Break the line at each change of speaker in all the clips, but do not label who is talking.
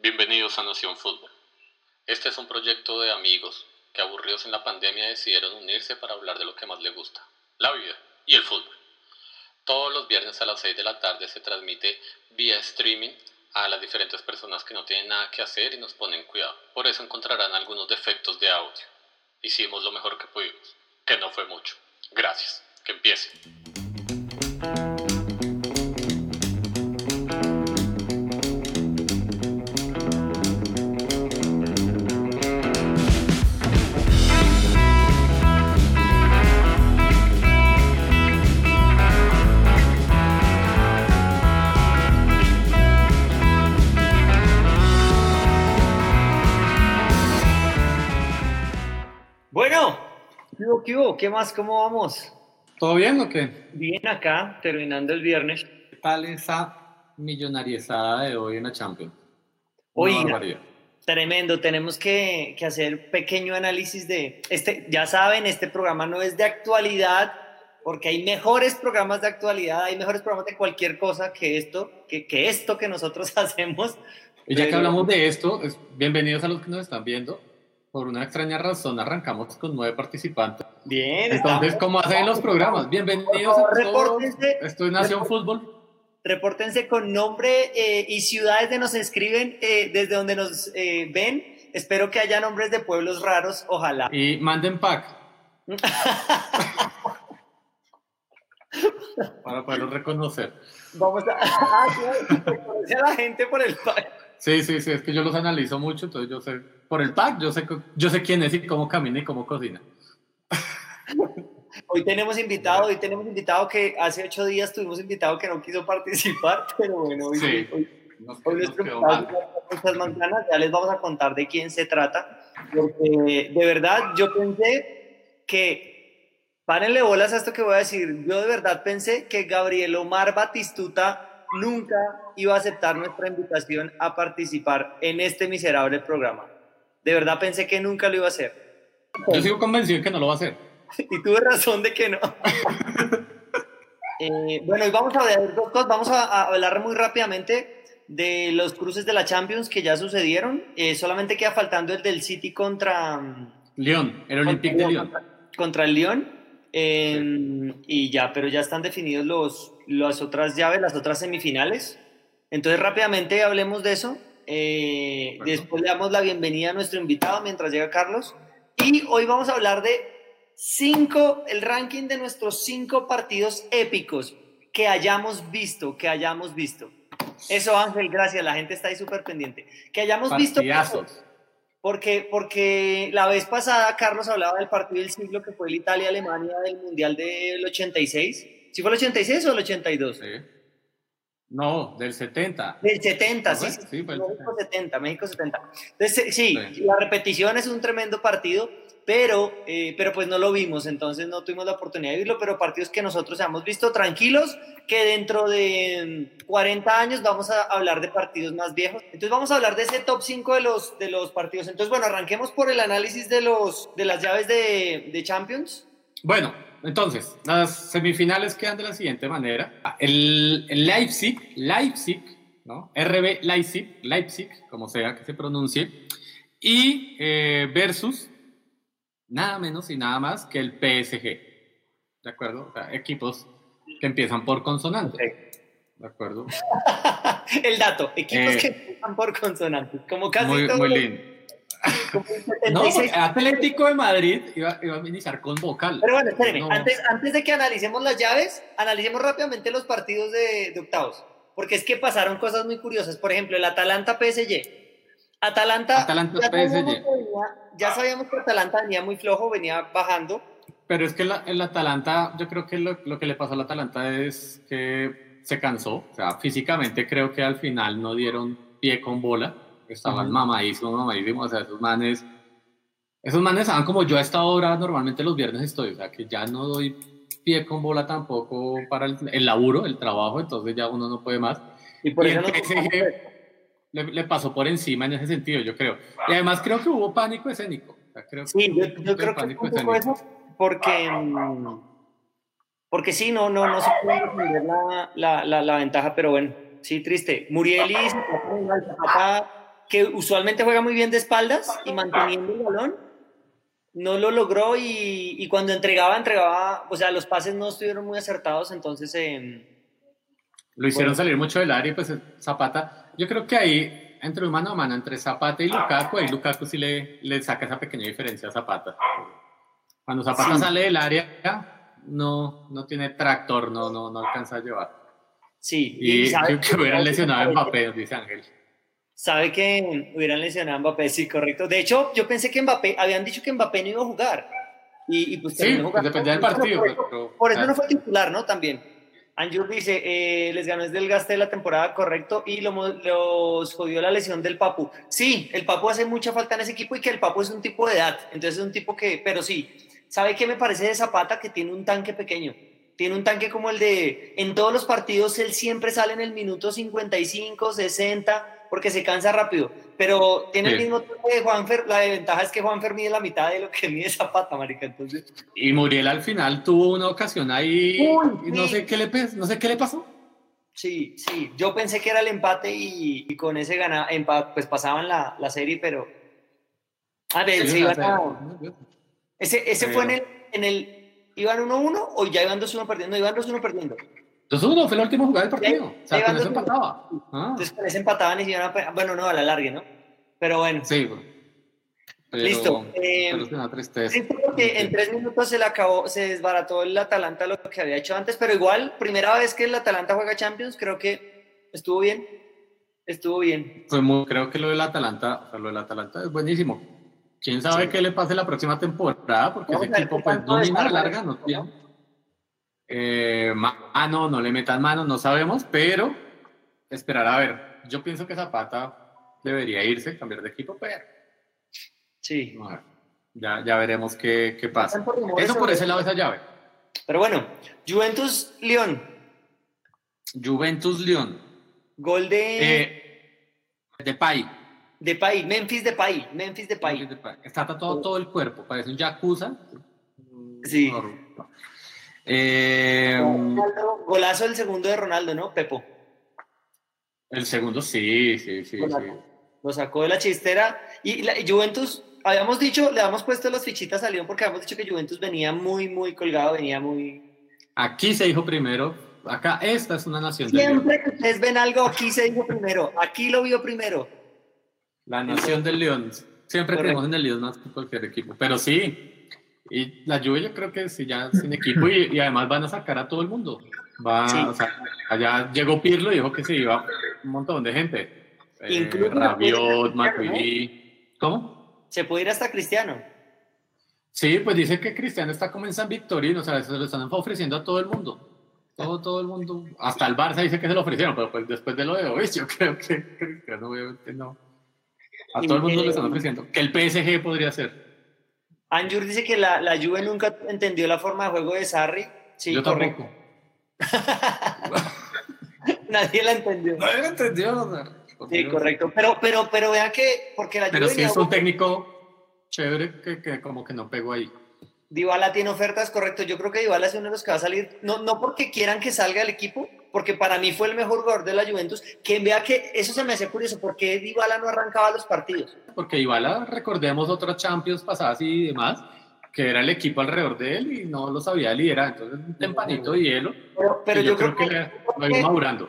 Bienvenidos a Nación Fútbol. Este es un proyecto de amigos que aburridos en la pandemia decidieron unirse para hablar de lo que más les gusta, la vida y el fútbol. Todos los viernes a las 6 de la tarde se transmite vía streaming a las diferentes personas que no tienen nada que hacer y nos ponen cuidado. Por eso encontrarán algunos defectos de audio. Hicimos lo mejor que pudimos, que no fue mucho. Gracias. Que empiece.
¿Qué hubo, qué más? ¿Cómo vamos?
¿Todo bien o qué?
Bien acá, terminando el viernes.
¿Qué tal esa millonariezada de hoy en la Champions?
Oiga. Tremendo, tenemos que, que hacer pequeño análisis de este. Ya saben, este programa no es de actualidad, porque hay mejores programas de actualidad, hay mejores programas de cualquier cosa que esto, que, que esto que nosotros hacemos.
Y ya que
Pero-
hablamos de esto, es- bienvenidos a los que nos están viendo. Por una extraña razón arrancamos con nueve participantes.
Bien,
Entonces, ¿cómo hacen los programas? Bienvenidos
favor,
a todos. Esto es Nación Fútbol.
Repórtense con nombre eh, y ciudades de nos escriben eh, desde donde nos eh, ven. Espero que haya nombres de pueblos raros, ojalá.
Y manden pack para poderlos reconocer.
Vamos a, ah, a la gente por el
Sí, sí, sí, es que yo los analizo mucho, entonces yo sé, por el pack, yo sé, yo sé quién es y cómo camina y cómo cocina.
Hoy tenemos invitado, hoy tenemos invitado que hace ocho días tuvimos invitado que no quiso participar, pero bueno, hoy,
Sí.
hoy-
Nos,
hoy
nos
nuestro
quedó mal.
manzanas, ya les vamos a contar de quién se trata, porque de verdad yo pensé que, párenle bolas a esto que voy a decir, yo de verdad pensé que Gabriel Omar Batistuta nunca iba a aceptar nuestra invitación a participar en este miserable programa. De verdad pensé que nunca lo iba a hacer.
Yo sigo convencido que no lo va a hacer.
Y tuve razón de que no. Eh, bueno, y vamos a ver dos cosas. Vamos a, a hablar muy rápidamente de los cruces de la Champions que ya sucedieron. Eh, solamente queda faltando el del City contra,
León, el Olympique de León.
contra el Lyon. Eh, Y ya, pero ya están definidos los, las otras llaves, las otras semifinales. Entonces, rápidamente hablemos de eso. Eh,
Bueno.
Después le damos la bienvenida a nuestro invitado mientras llega Carlos. Y hoy vamos a hablar de cinco, el ranking de nuestros cinco partidos épicos que hayamos visto, que hayamos visto. Eso, Ángel, gracias. La gente está ahí súper pendiente. Que hayamos visto.
Partidazos.
Porque, porque la vez pasada Carlos hablaba del partido del siglo que fue el Italia-Alemania del Mundial del 86. ¿Sí fue el 86 o el 82?
Sí. No, del 70.
Del 70, sí,
¿No
sí?
Sí,
México 70, México 70. Entonces, eh, sí,
Sí.
la repetición es un tremendo partido, pero, eh, pero pues no lo vimos, entonces no tuvimos la oportunidad de verlo, pero partidos que nosotros hemos visto tranquilos, que dentro de mm, 40 años vamos a hablar de partidos más viejos. Entonces vamos a hablar de ese top 5 de los, de los partidos. Entonces, bueno, arranquemos por el análisis de, los, de las llaves de, de Champions.
Bueno, entonces, las semifinales quedan de la siguiente manera. El, el Leipzig, Leipzig, ¿no? RB Leipzig, Leipzig, como sea que se pronuncie, y eh, versus nada menos y nada más que el PSG. ¿De acuerdo? O sea, equipos que empiezan por consonante. ¿De acuerdo?
el dato, equipos
Eh,
que empiezan por consonantes, como casi
Muy,
todos
muy lindo. No,
76.
porque Atlético de Madrid iba, iba a iniciar con vocal.
Pero bueno, espérenme,
No.
antes, antes de que analicemos las llaves, analicemos rápidamente los partidos de, de octavos. Porque es que pasaron cosas muy curiosas. Por ejemplo, el Atalanta-PSG. Atalanta,
Atalanta,
ya,
PSG.
venía- ya sabíamos que Atalanta venía muy flojo, venía bajando.
Pero es que la- el Atalanta, yo creo que lo, lo que le pasó al Atalanta es que se cansó. O sea, físicamente creo que al final no dieron pie con bola. Estaban mamadísimos, mamadísimos. O sea, esos manes, esos manes estaban como yo a esta hora normalmente los viernes estoy. O sea, que ya no doy pie con bola tampoco para el, el laburo, el trabajo. Entonces ya uno no puede más.
Y por
Y
eso
le, le pasó por encima en ese sentido, yo creo. Y además creo que hubo pánico escénico. O sea, creo
Sí, yo, yo creo que fue un poco
escénico.
eso, porque, mm, porque sí, no, no, no se puede defender la, la, la, la ventaja, pero bueno, sí, triste. Muriel y igual, Zapata que usualmente juega muy bien de espaldas y manteniendo el balón, no lo logró y, y cuando entregaba, entregaba, o sea, los pases no estuvieron muy acertados, entonces... Eh,
lo hicieron salir mucho del área y pues Zapata, yo creo que ahí, entre mano a mano, entre Zapata y Lukaku, ahí Lukaku sí le, le saca esa pequeña diferencia a Zapata. Cuando Zapata sale del área, no, no tiene tractor, no, no, no alcanza a llevar.
Sí.
Y, creo que hubieran lesionado a Mbappé, dice Ángel.
Sabe que hubieran lesionado a Mbappé, sí, correcto. De hecho, yo pensé que Mbappé, habían dicho que Mbappé no iba a jugar. Y, y pues
sí, dependía del partido.
Por, eso, no fue titular, ¿no? También. Anjur dice, eh, les ganó desde el gaste de la temporada, correcto, y lo, los jodió la lesión del Papu. Sí, el Papu hace mucha falta en ese equipo y que el Papu es un tipo de edad, entonces es un tipo que, pero sí, ¿sabe qué me parece de Zapata? Que tiene un tanque pequeño, tiene un tanque como el de, en todos los partidos él siempre sale en el minuto 55, 60, porque se cansa rápido. Pero tiene el mismo tiempo de Juanfer. La ventaja es que Juanfer mide la mitad de lo que mide Zapata, marica. Entonces...
Y Muriel al final tuvo una ocasión ahí. y no, sé qué le, no sé qué le pasó.
Sí, sí. Yo pensé que era el empate y, con ese gana, empate, pues pasaban la, la serie, pero. A ver, sí, iban a... Ese, ese fue en el, en el. ¿Iban 1-1 o ya iban 2-1 perdiendo? Iban 2-1 perdiendo.
Entonces uno fue la última jugada del partido. o sea, con eso empataba.
Ah. Entonces con ese empataban y se iban a... Bueno, no, a la larga, ¿no? Pero bueno.
Sí,
Listo. Eh, porque en tres minutos se le acabó, se desbarató el Atalanta lo que había hecho antes, pero igual, primera vez que el Atalanta juega Champions, creo que estuvo bien. Estuvo bien.
Fue muy, creo que lo del Atalanta, o sea, lo del Atalanta es buenísimo. Quién sabe qué le pase la próxima temporada, porque ese equipo pues no ni una larga, no tiene eh, mano, no le metan mano, no sabemos, pero esperar a ver. Yo pienso que Zapata debería irse, cambiar de equipo, pero.
Sí.
ya, ya veremos qué, qué pasa. Eso por ese lado, esa llave.
Pero bueno, Juventus León.
Juventus León.
Gol de. Eh,
de Pai.
De Pai, Memphis de Pai. Memphis de Pai.
Está todo, todo el cuerpo, parece un Yakuza.
Sí.
Eh,
Golazo el segundo de Ronaldo, ¿no, Pepo?
El segundo, sí, sí, sí.
Lo sacó de la chistera. Y, la, Juventus, habíamos dicho, le habíamos puesto las fichitas a León porque habíamos dicho que Juventus venía muy, muy colgado, venía muy.
Aquí se dijo primero. Acá, esta es una nación
del León. Siempre que ustedes ven algo, aquí se dijo primero. Aquí lo vio primero.
La nación del León. Siempre tenemos en el León más que cualquier equipo. Pero sí, y la Juve yo creo que sí, ya sin equipo y, además van a sacar a todo el mundo. Va, o sea, allá llegó Pirlo y dijo que se iba un montón de gente.
Eh, Incluso
Rabiot, Matuidi. ¿Cómo?
Se puede ir hasta Cristiano.
Sí, pues dice que Cristiano está como en San Victorino, o sea, se lo están ofreciendo a todo el mundo. Todo, todo el mundo. Hasta el Barça dice que se lo ofrecieron, pero pues después de lo de hoy, yo creo que Cristiano no. A todo el mundo le están ofreciendo. Que el PSG podría ser.
Anjur dice que la, la Juve nunca entendió la forma de juego de Sarri. Sí,
Yo correcto.
Nadie la entendió.
Nadie la entendió.
sí, correcto. Pero, pero, pero vean que, porque la Juve
Pero sí es un técnico chévere que, que, como que no pegó ahí.
Dybala tiene ofertas, correcto. Yo creo que Dybala es uno de los que va a salir, no, no porque quieran que salga el equipo, porque para mí fue el mejor jugador de la Juventus, que vea que eso se me hace curioso, ¿por qué Dybala no arrancaba los partidos?
Porque Dybala, recordemos otros Champions pasadas y demás, que era el equipo alrededor de él y no lo sabía liderar, entonces un tempanito de hielo.
Pero, yo, creo, que, que
lo iba madurando.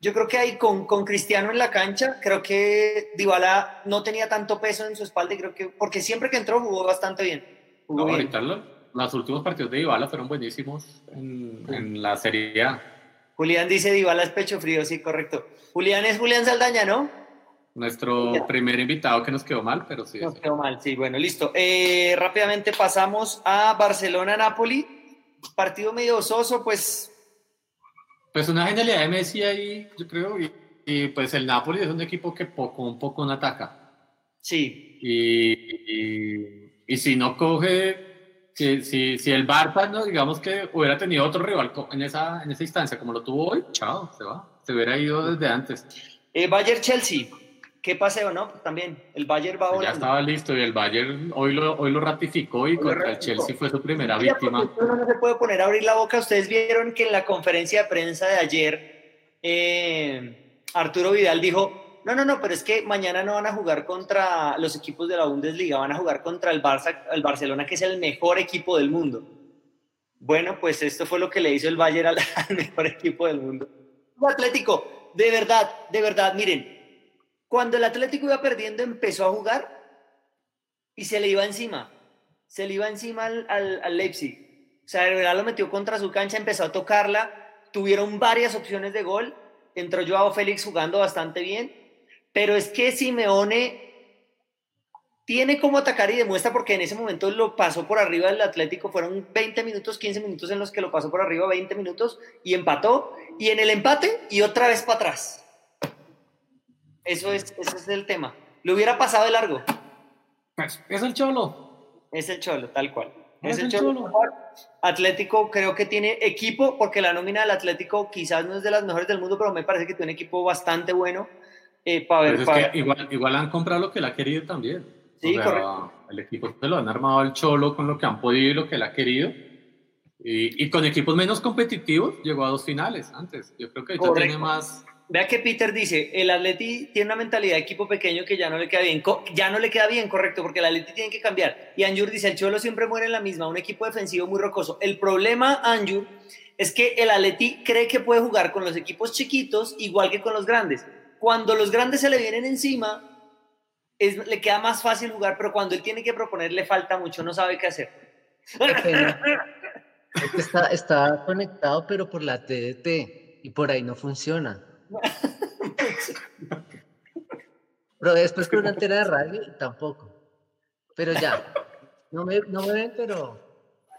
Yo creo que ahí con, con Cristiano en la cancha, creo que Dybala no tenía tanto peso en su espalda y creo que, porque siempre que entró jugó bastante bien.
no, ahorita los últimos partidos de Dybala fueron buenísimos en, en la Serie A
Julián dice Dybala es pecho frío, sí, correcto. Julián es Julián Saldaña, ¿no?
Nuestro primer invitado que nos quedó mal, pero sí.
Nos quedó mal, sí, bueno, listo. Eh, rápidamente pasamos a Barcelona-Napoli. Partido medio soso, pues.
Pues una genialidad de Messi ahí, yo creo, y, pues el Napoli es un equipo que poco un poco no ataca.
Sí.
y, y si no coge si, si, si el Barça, ¿no? digamos que hubiera tenido otro rival en esa, en esa instancia como lo tuvo hoy, chao, se va. Se hubiera ido desde antes.
Eh, Bayern Chelsea, qué paseo, ¿no? También, el Bayern va
Ya estaba listo y el Bayern hoy lo, hoy lo ratificó y contra el Chelsea fue su primera víctima.
Uno no se puede poner a abrir la boca. Ustedes vieron que en la conferencia de prensa de ayer, eh, Arturo Vidal dijo, no, no, no, pero es que mañana no van a jugar contra los equipos de la Bundesliga, van a jugar contra el, Barça, el Barcelona, que es el mejor equipo del mundo. Bueno, pues esto fue lo que le hizo el Bayern al, al mejor equipo del mundo. Atlético, de verdad, de verdad, miren, cuando el Atlético iba perdiendo empezó a jugar y se le iba encima, se le iba encima al, al Leipzig. O sea, de verdad lo metió contra su cancha, empezó a tocarla, tuvieron varias opciones de gol, entró Joao Félix jugando bastante bien, pero es que Simeone tiene como atacar y demuestra porque en ese momento lo pasó por arriba del Atlético, fueron 20 minutos, 15 minutos en los que lo pasó por arriba, 20 minutos y empató, y en el empate y otra vez para atrás. Eso es, ese es el tema. Le hubiera pasado de largo.
Pues, es el Cholo.
Es el Cholo, tal cual.
Es
Es el
el
Cholo.
Cholo.
Atlético creo que tiene equipo, porque la nómina del Atlético quizás no es de las mejores del mundo, pero me parece que tiene un equipo bastante bueno eh, para ver.
Pues es que igual, igual han comprado lo que él ha querido también.
Sí, correcto.
El equipo se lo han armado el Cholo con lo que han podido y lo que él ha querido. Y, y con equipos menos competitivos llegó a dos finales antes. Yo creo que ahorita
Correcto.
tiene más.
Vea que Peter dice, el Atleti tiene una mentalidad de equipo pequeño que ya no le queda bien, ya no le queda bien, correcto, porque el Atleti tiene que cambiar. Y Anjur dice, el Cholo siempre muere en la misma, un equipo defensivo muy rocoso. El problema, Anjur, es que el Atleti cree que puede jugar con los equipos chiquitos igual que con los grandes. Cuando los grandes se le vienen encima, es- le queda más fácil jugar, pero cuando él tiene que proponer le falta mucho, no sabe qué hacer.
Está, está conectado, pero por la TDT y por ahí no funciona. Pero después con una antena de radio tampoco. Pero ya. No me, no me ven, pero,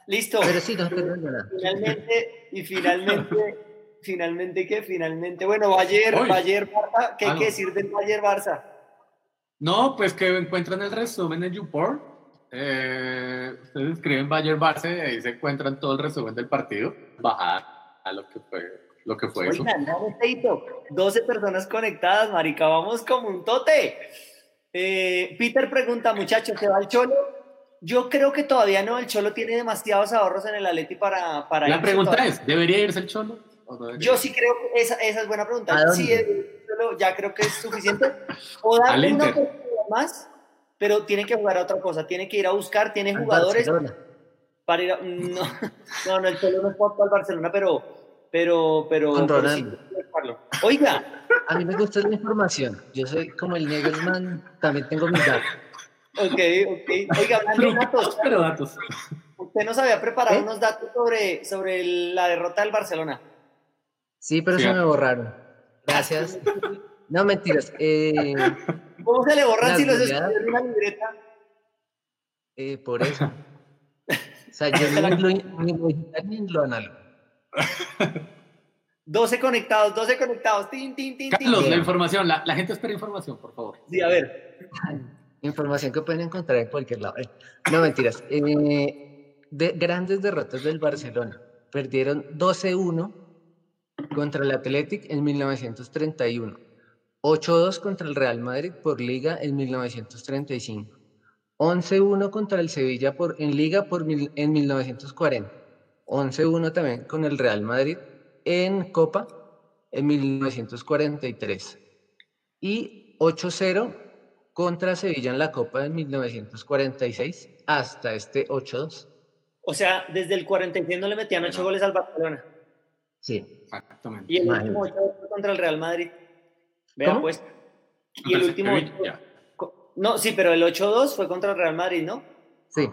Listo.
pero sí, no tengo nada.
Finalmente, y finalmente, finalmente, ¿qué? Finalmente, bueno, Bayern,
Uy.
Bayern Barça, ¿qué hay que decir del Bayern Barça?
No, pues que encuentran el resumen en YouPorn. Eh, ustedes escriben Bayern Barça y ahí se encuentran todo el resumen del partido. Bajar a lo que fue, lo que fue eso.
No, Teito, 12 personas conectadas, marica, vamos como un tote. Eh, Peter pregunta, muchachos, ¿se va el Cholo? Yo creo que todavía no, el Cholo tiene demasiados ahorros en el Atleti para, para
La
irse
pregunta
todavía.
es, ¿debería irse el Cholo? O no debería?
Yo sí creo que esa, esa es buena
¿A
pregunta. Sí, Cholo ya creo que es suficiente. O
Al
darle una más, pero tiene que jugar a otra cosa, tiene que ir a buscar, tiene jugadores
Barcelona.
para ir a- no, no, no, el Cholo no es para el Barcelona, pero, pero, pero, pero sí. Oiga,
A mí me gusta la información. Yo soy como el Negerman, también tengo mis datos.
ok, ok. Oiga, hablando de datos,
Pero datos.
usted nos había preparado
¿Eh?
unos datos sobre, sobre la derrota del Barcelona.
Sí, pero se
Fíjate.
me borraron. Gracias. No, mentiras. Eh,
¿Cómo se le borran si los escribió en una libreta?
eh, por eso. O sea, yo ni lo, ni lo digital ni lo análogo.
12 conectados, 12 conectados. Tin, tin, tin, tin,
Carlos,
tin.
la información, la, la gente espera información, por favor.
Sí, a ver.
Información que pueden encontrar en cualquier lado. Eh, No, mentiras. Eh, de, grandes derrotas del Barcelona. Perdieron 12-1 contra el Athletic en 1931. 8-2 contra el Real Madrid por Liga en 1935. 11-1 contra el Sevilla por, en Liga por mil- en 1940. 11-1 también con el Real Madrid en Copa en 1943. Y 8-0 contra Sevilla en la Copa en 1946 hasta este 8-2.
O sea, desde el 46 no le metían 8 goles al Barcelona.
Sí.
Exactamente.
Y el
Imagínate.
último 8 fue contra el Real Madrid. Vea,
¿Cómo?
pues. Y el último. Ocho- No, sí, pero el 8-2 fue contra el Real Madrid, ¿no?
Sí.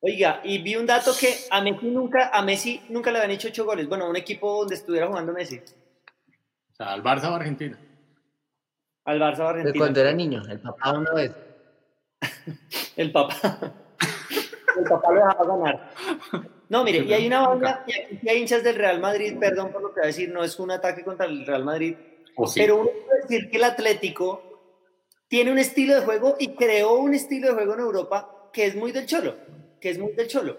Oiga, y vi un dato que a Messi nunca, a Messi nunca le habían hecho 8 goles. Bueno, un equipo donde estuviera jugando Messi.
O sea, al Barça o Argentina.
Al Barça o
De
Argentina.
cuando era niño, el papá una vez.
El papá. El papá lo dejaba ganar. No, mire, y hay una banda, y aquí hay hinchas del Real Madrid, perdón por lo que voy a decir, no es un ataque contra el Real Madrid,
O sí.
pero uno puede decir que el Atlético tiene un estilo de juego y creó un estilo de juego en Europa que es muy del Cholo, que es muy del Cholo.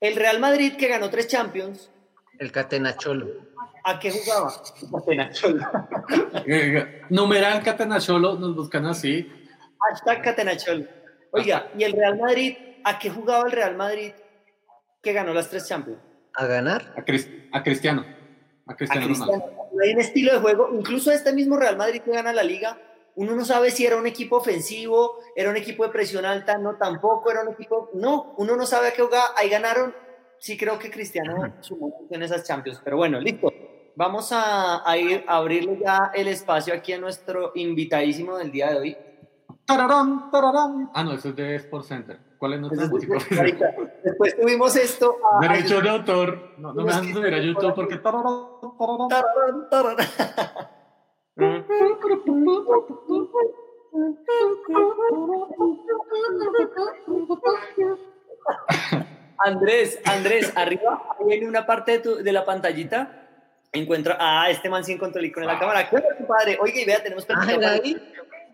El Real Madrid que ganó tres Champions,
El Catenacholo.
¿a qué jugaba? Apenas Cholo.
Eh, eh, Numeral Catanacholo, nos buscan así.
Hashtag Catenacholo. Oiga, ¿y el Real Madrid? ¿A qué jugaba el Real Madrid que ganó las tres Champions?
A ganar.
A, Cris- a Cristiano. a Cristiano,
a Cristiano. Hay un estilo de juego, incluso este mismo Real Madrid que gana la liga, uno no sabe si era un equipo ofensivo, era un equipo de presión alta, no, tampoco era un equipo, no, uno no sabe a qué jugar, ahí ganaron, sí creo que Cristiano sumó en esas Champions, pero bueno, listo. Vamos a, a ir a abrirle ya el espacio aquí a nuestro invitadísimo del día de hoy.
Tararán, tararán. Ah, no, eso es de Sports Center. ¿Cuál es nuestra música?
Ahorita. Después tuvimos esto. a- a-
Derecho de autor. No, no me dejan subir a YouTube porque. tararán, tararán.
Tararán, tararán. Andrés, Andrés, arriba ahí en una parte de, tu- de la pantallita encuentra. Ah, este man sí encontró el icono de la cámara. ¿Qué onda, compadre? Oiga, y vea, tenemos
Ah.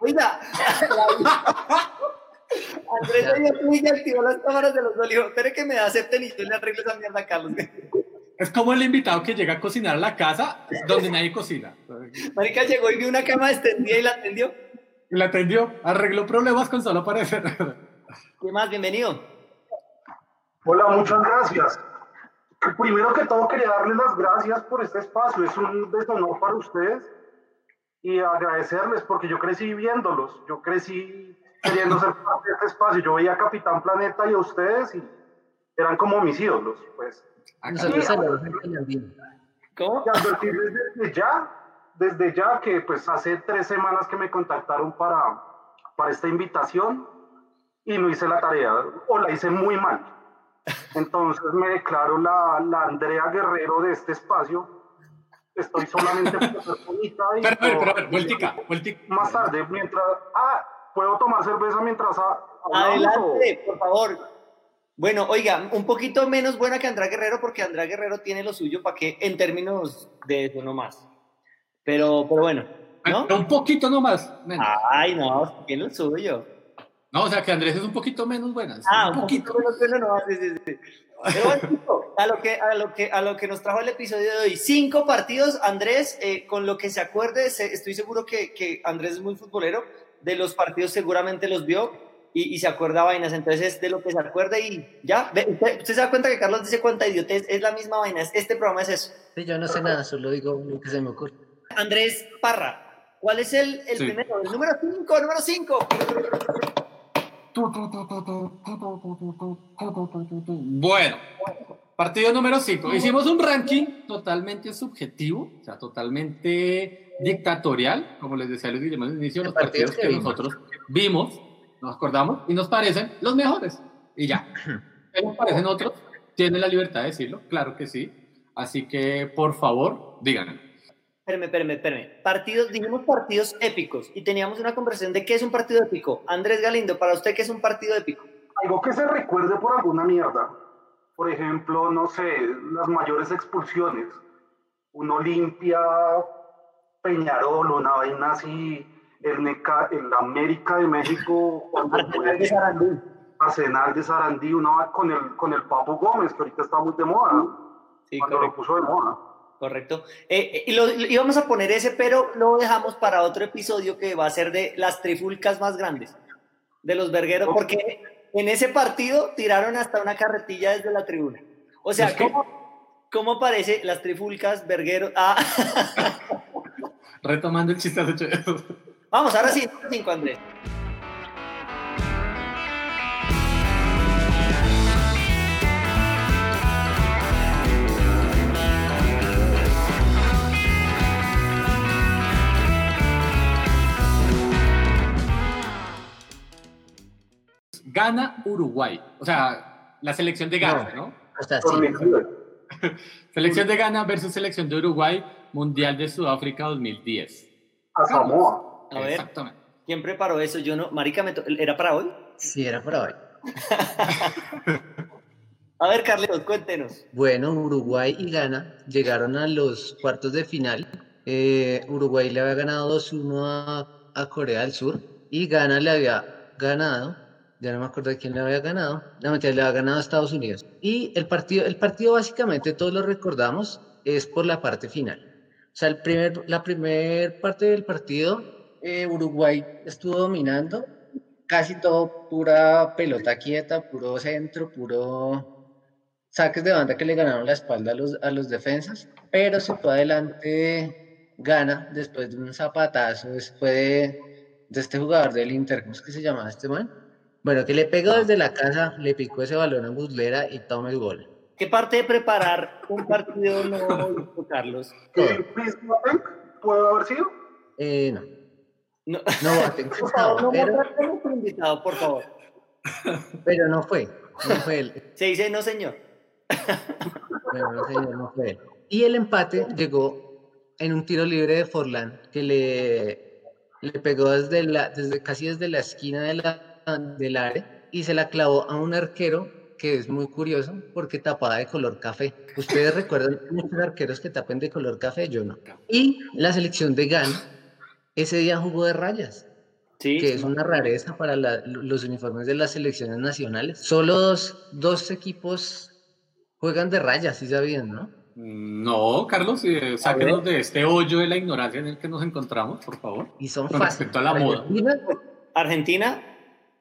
Oiga, Andrés le dio clic y activó las cámaras de los dos. Le dijo, espere que me acepten y yo le arreglo esa mierda a Carlos.
Es como el invitado que llega a cocinar a la casa donde nadie cocina.
Marica llegó y vio una cama extendida y la atendió.
Y la atendió, arregló problemas con solo aparecer.
¿Qué más? Bienvenido.
Hola, muchas gracias. Primero que todo quería darles las gracias por este espacio. Es un deshonor para ustedes y agradecerles porque yo crecí viéndolos. Yo crecí queriendo ser parte de este espacio. Yo veía a Capitán Planeta y a ustedes y eran como mis ídolos. Pues
Nosotros Colombia.
¿Cómo?
y advertirles desde ya, desde ya que pues hace tres semanas que me contactaron para, para esta invitación y no hice la tarea o la hice muy mal. Entonces me declaro la, la Andrea Guerrero de este espacio. Estoy solamente por ser bonita y
Pero, pero, pero, ver, vueltica, vueltica.
más tarde, mientras... Ah, ¿puedo tomar cerveza mientras
Adelante, por favor. Bueno, oiga, un poquito menos buena que Andrés Guerrero, porque Andrés Guerrero tiene lo suyo para que, en términos de eso nomás. Pero, pero bueno, ¿no?
Pero un poquito nomás. menos.
Ay, no, tiene lo suyo.
No, o sea que Andrés es un poquito menos buena.
Ah, un poquito menos bueno nomás. Sí, sí, sí. Pero bueno, a lo, que, a, lo que, a lo que nos trajo el episodio de hoy. Cinco partidos, Andrés, eh, con lo que se acuerde, se- estoy seguro que, que Andrés es muy futbolero, de los partidos seguramente los vio y, y se acuerda vainas, entonces de lo que se acuerde y ya, usted, usted se da cuenta que Carlos dice cuánta idiotez, es la misma vaina, es- este programa es eso.
Sí, yo no sé nada, solo digo lo que se me ocurre.
Andrés Parra, ¿cuál es el, el
Sí.
primero? El número cinco, número cinco.
Bueno, partido número 5. Hicimos un ranking totalmente subjetivo, o sea, totalmente dictatorial, como les decía Luis Guillermo al inicio, los
partidos
partidos
que
nosotros vimos, nos acordamos y nos parecen los mejores. Y ya. ¿Qué nos parecen otros? Tienen la libertad de decirlo, claro que sí. Así que, por favor, díganme.
Espérame, espérame, espérame. Partidos, dijimos partidos épicos y teníamos una conversación de qué es un partido épico. Andrés Galindo, para usted, ¿qué es un partido épico?
Algo que se recuerde por alguna mierda. Por ejemplo, no sé, las mayores expulsiones. Un Olimpia, Peñarol, una vaina así, el, Neca, el América de México,
Arsenal de Sarandí.
Arsenal de Sarandí, una con el, con el Papu Gómez, que ahorita está muy de moda,
Sí,
cuando lo
correcto.
puso de moda.
correcto. Eh, eh, y lo, lo- íbamos a poner ese, pero lo dejamos para otro episodio que va a ser de las trifulcas más grandes, de los vergueros,
Ok.
porque en ese partido tiraron hasta una carretilla desde la tribuna. O sea. ¿cómo, cómo parece las trifulcas, vergueros? Ah,
Retomando el chiste hace ocho-
vamos, ahora sí, cinco, Andrés.
Gana Uruguay. O sea, la selección de Ghana, ¿no?
Hasta
Por
sí.
Selección de Ghana versus selección de Uruguay, Mundial de Sudáfrica 2010.
A Samoa.
A ver,
Exactamente.
¿quién preparó eso? Yo no, marica, me to- ¿era para hoy?
Sí, era para hoy.
A ver, Carlos, cuéntenos.
Bueno, Uruguay y Ghana llegaron a los cuartos de final. Eh, Uruguay le había ganado 2-1 a, a Corea del Sur y Ghana le había ganado, ya no me acuerdo de quién le había ganado, no, mentira, le había ganado a Estados Unidos. Y el partido, el partido básicamente todos lo recordamos, es por la parte final. O sea, el primer, la primera parte del partido, eh, Uruguay estuvo dominando, casi todo pura pelota quieta, puro centro, puro saques de banda que le ganaron la espalda a los, a los defensas, pero se fue adelante, gana después de un zapatazo, después de, de este jugador del Inter, ¿cómo es que se llama este man? Bueno, que le pegó desde la casa, le picó ese balón a Muslera y toma el gol.
¿Qué parte de preparar un partido no hizo Carlos?
¿El puede haber sido?
Eh, no.
No,
No, Boateng
por favor, no
pero,
nuestro invitado, por favor.
pero no fue. No fue él.
Se dice no, señor.
Bueno, no, señor, no fue él. Y el empate llegó en un tiro libre de Forlán que le, le pegó desde la, desde, casi desde la esquina de la, del área y se la clavó a un arquero que es muy curioso porque tapaba de color café. Ustedes recuerdan muchos arqueros que tapen de color café, yo no. Y la selección de Ghana ese día jugó de rayas.
Sí.
que es una rareza para la- los uniformes de las selecciones nacionales. Solo dos, dos equipos juegan de rayas, si sabían, ¿no?
No, Carlos, eh, sáquenos de este hoyo de la ignorancia en el que nos encontramos, por favor.
Y son
Con
fáciles.
respecto a la moda.
Argentina
Argentina,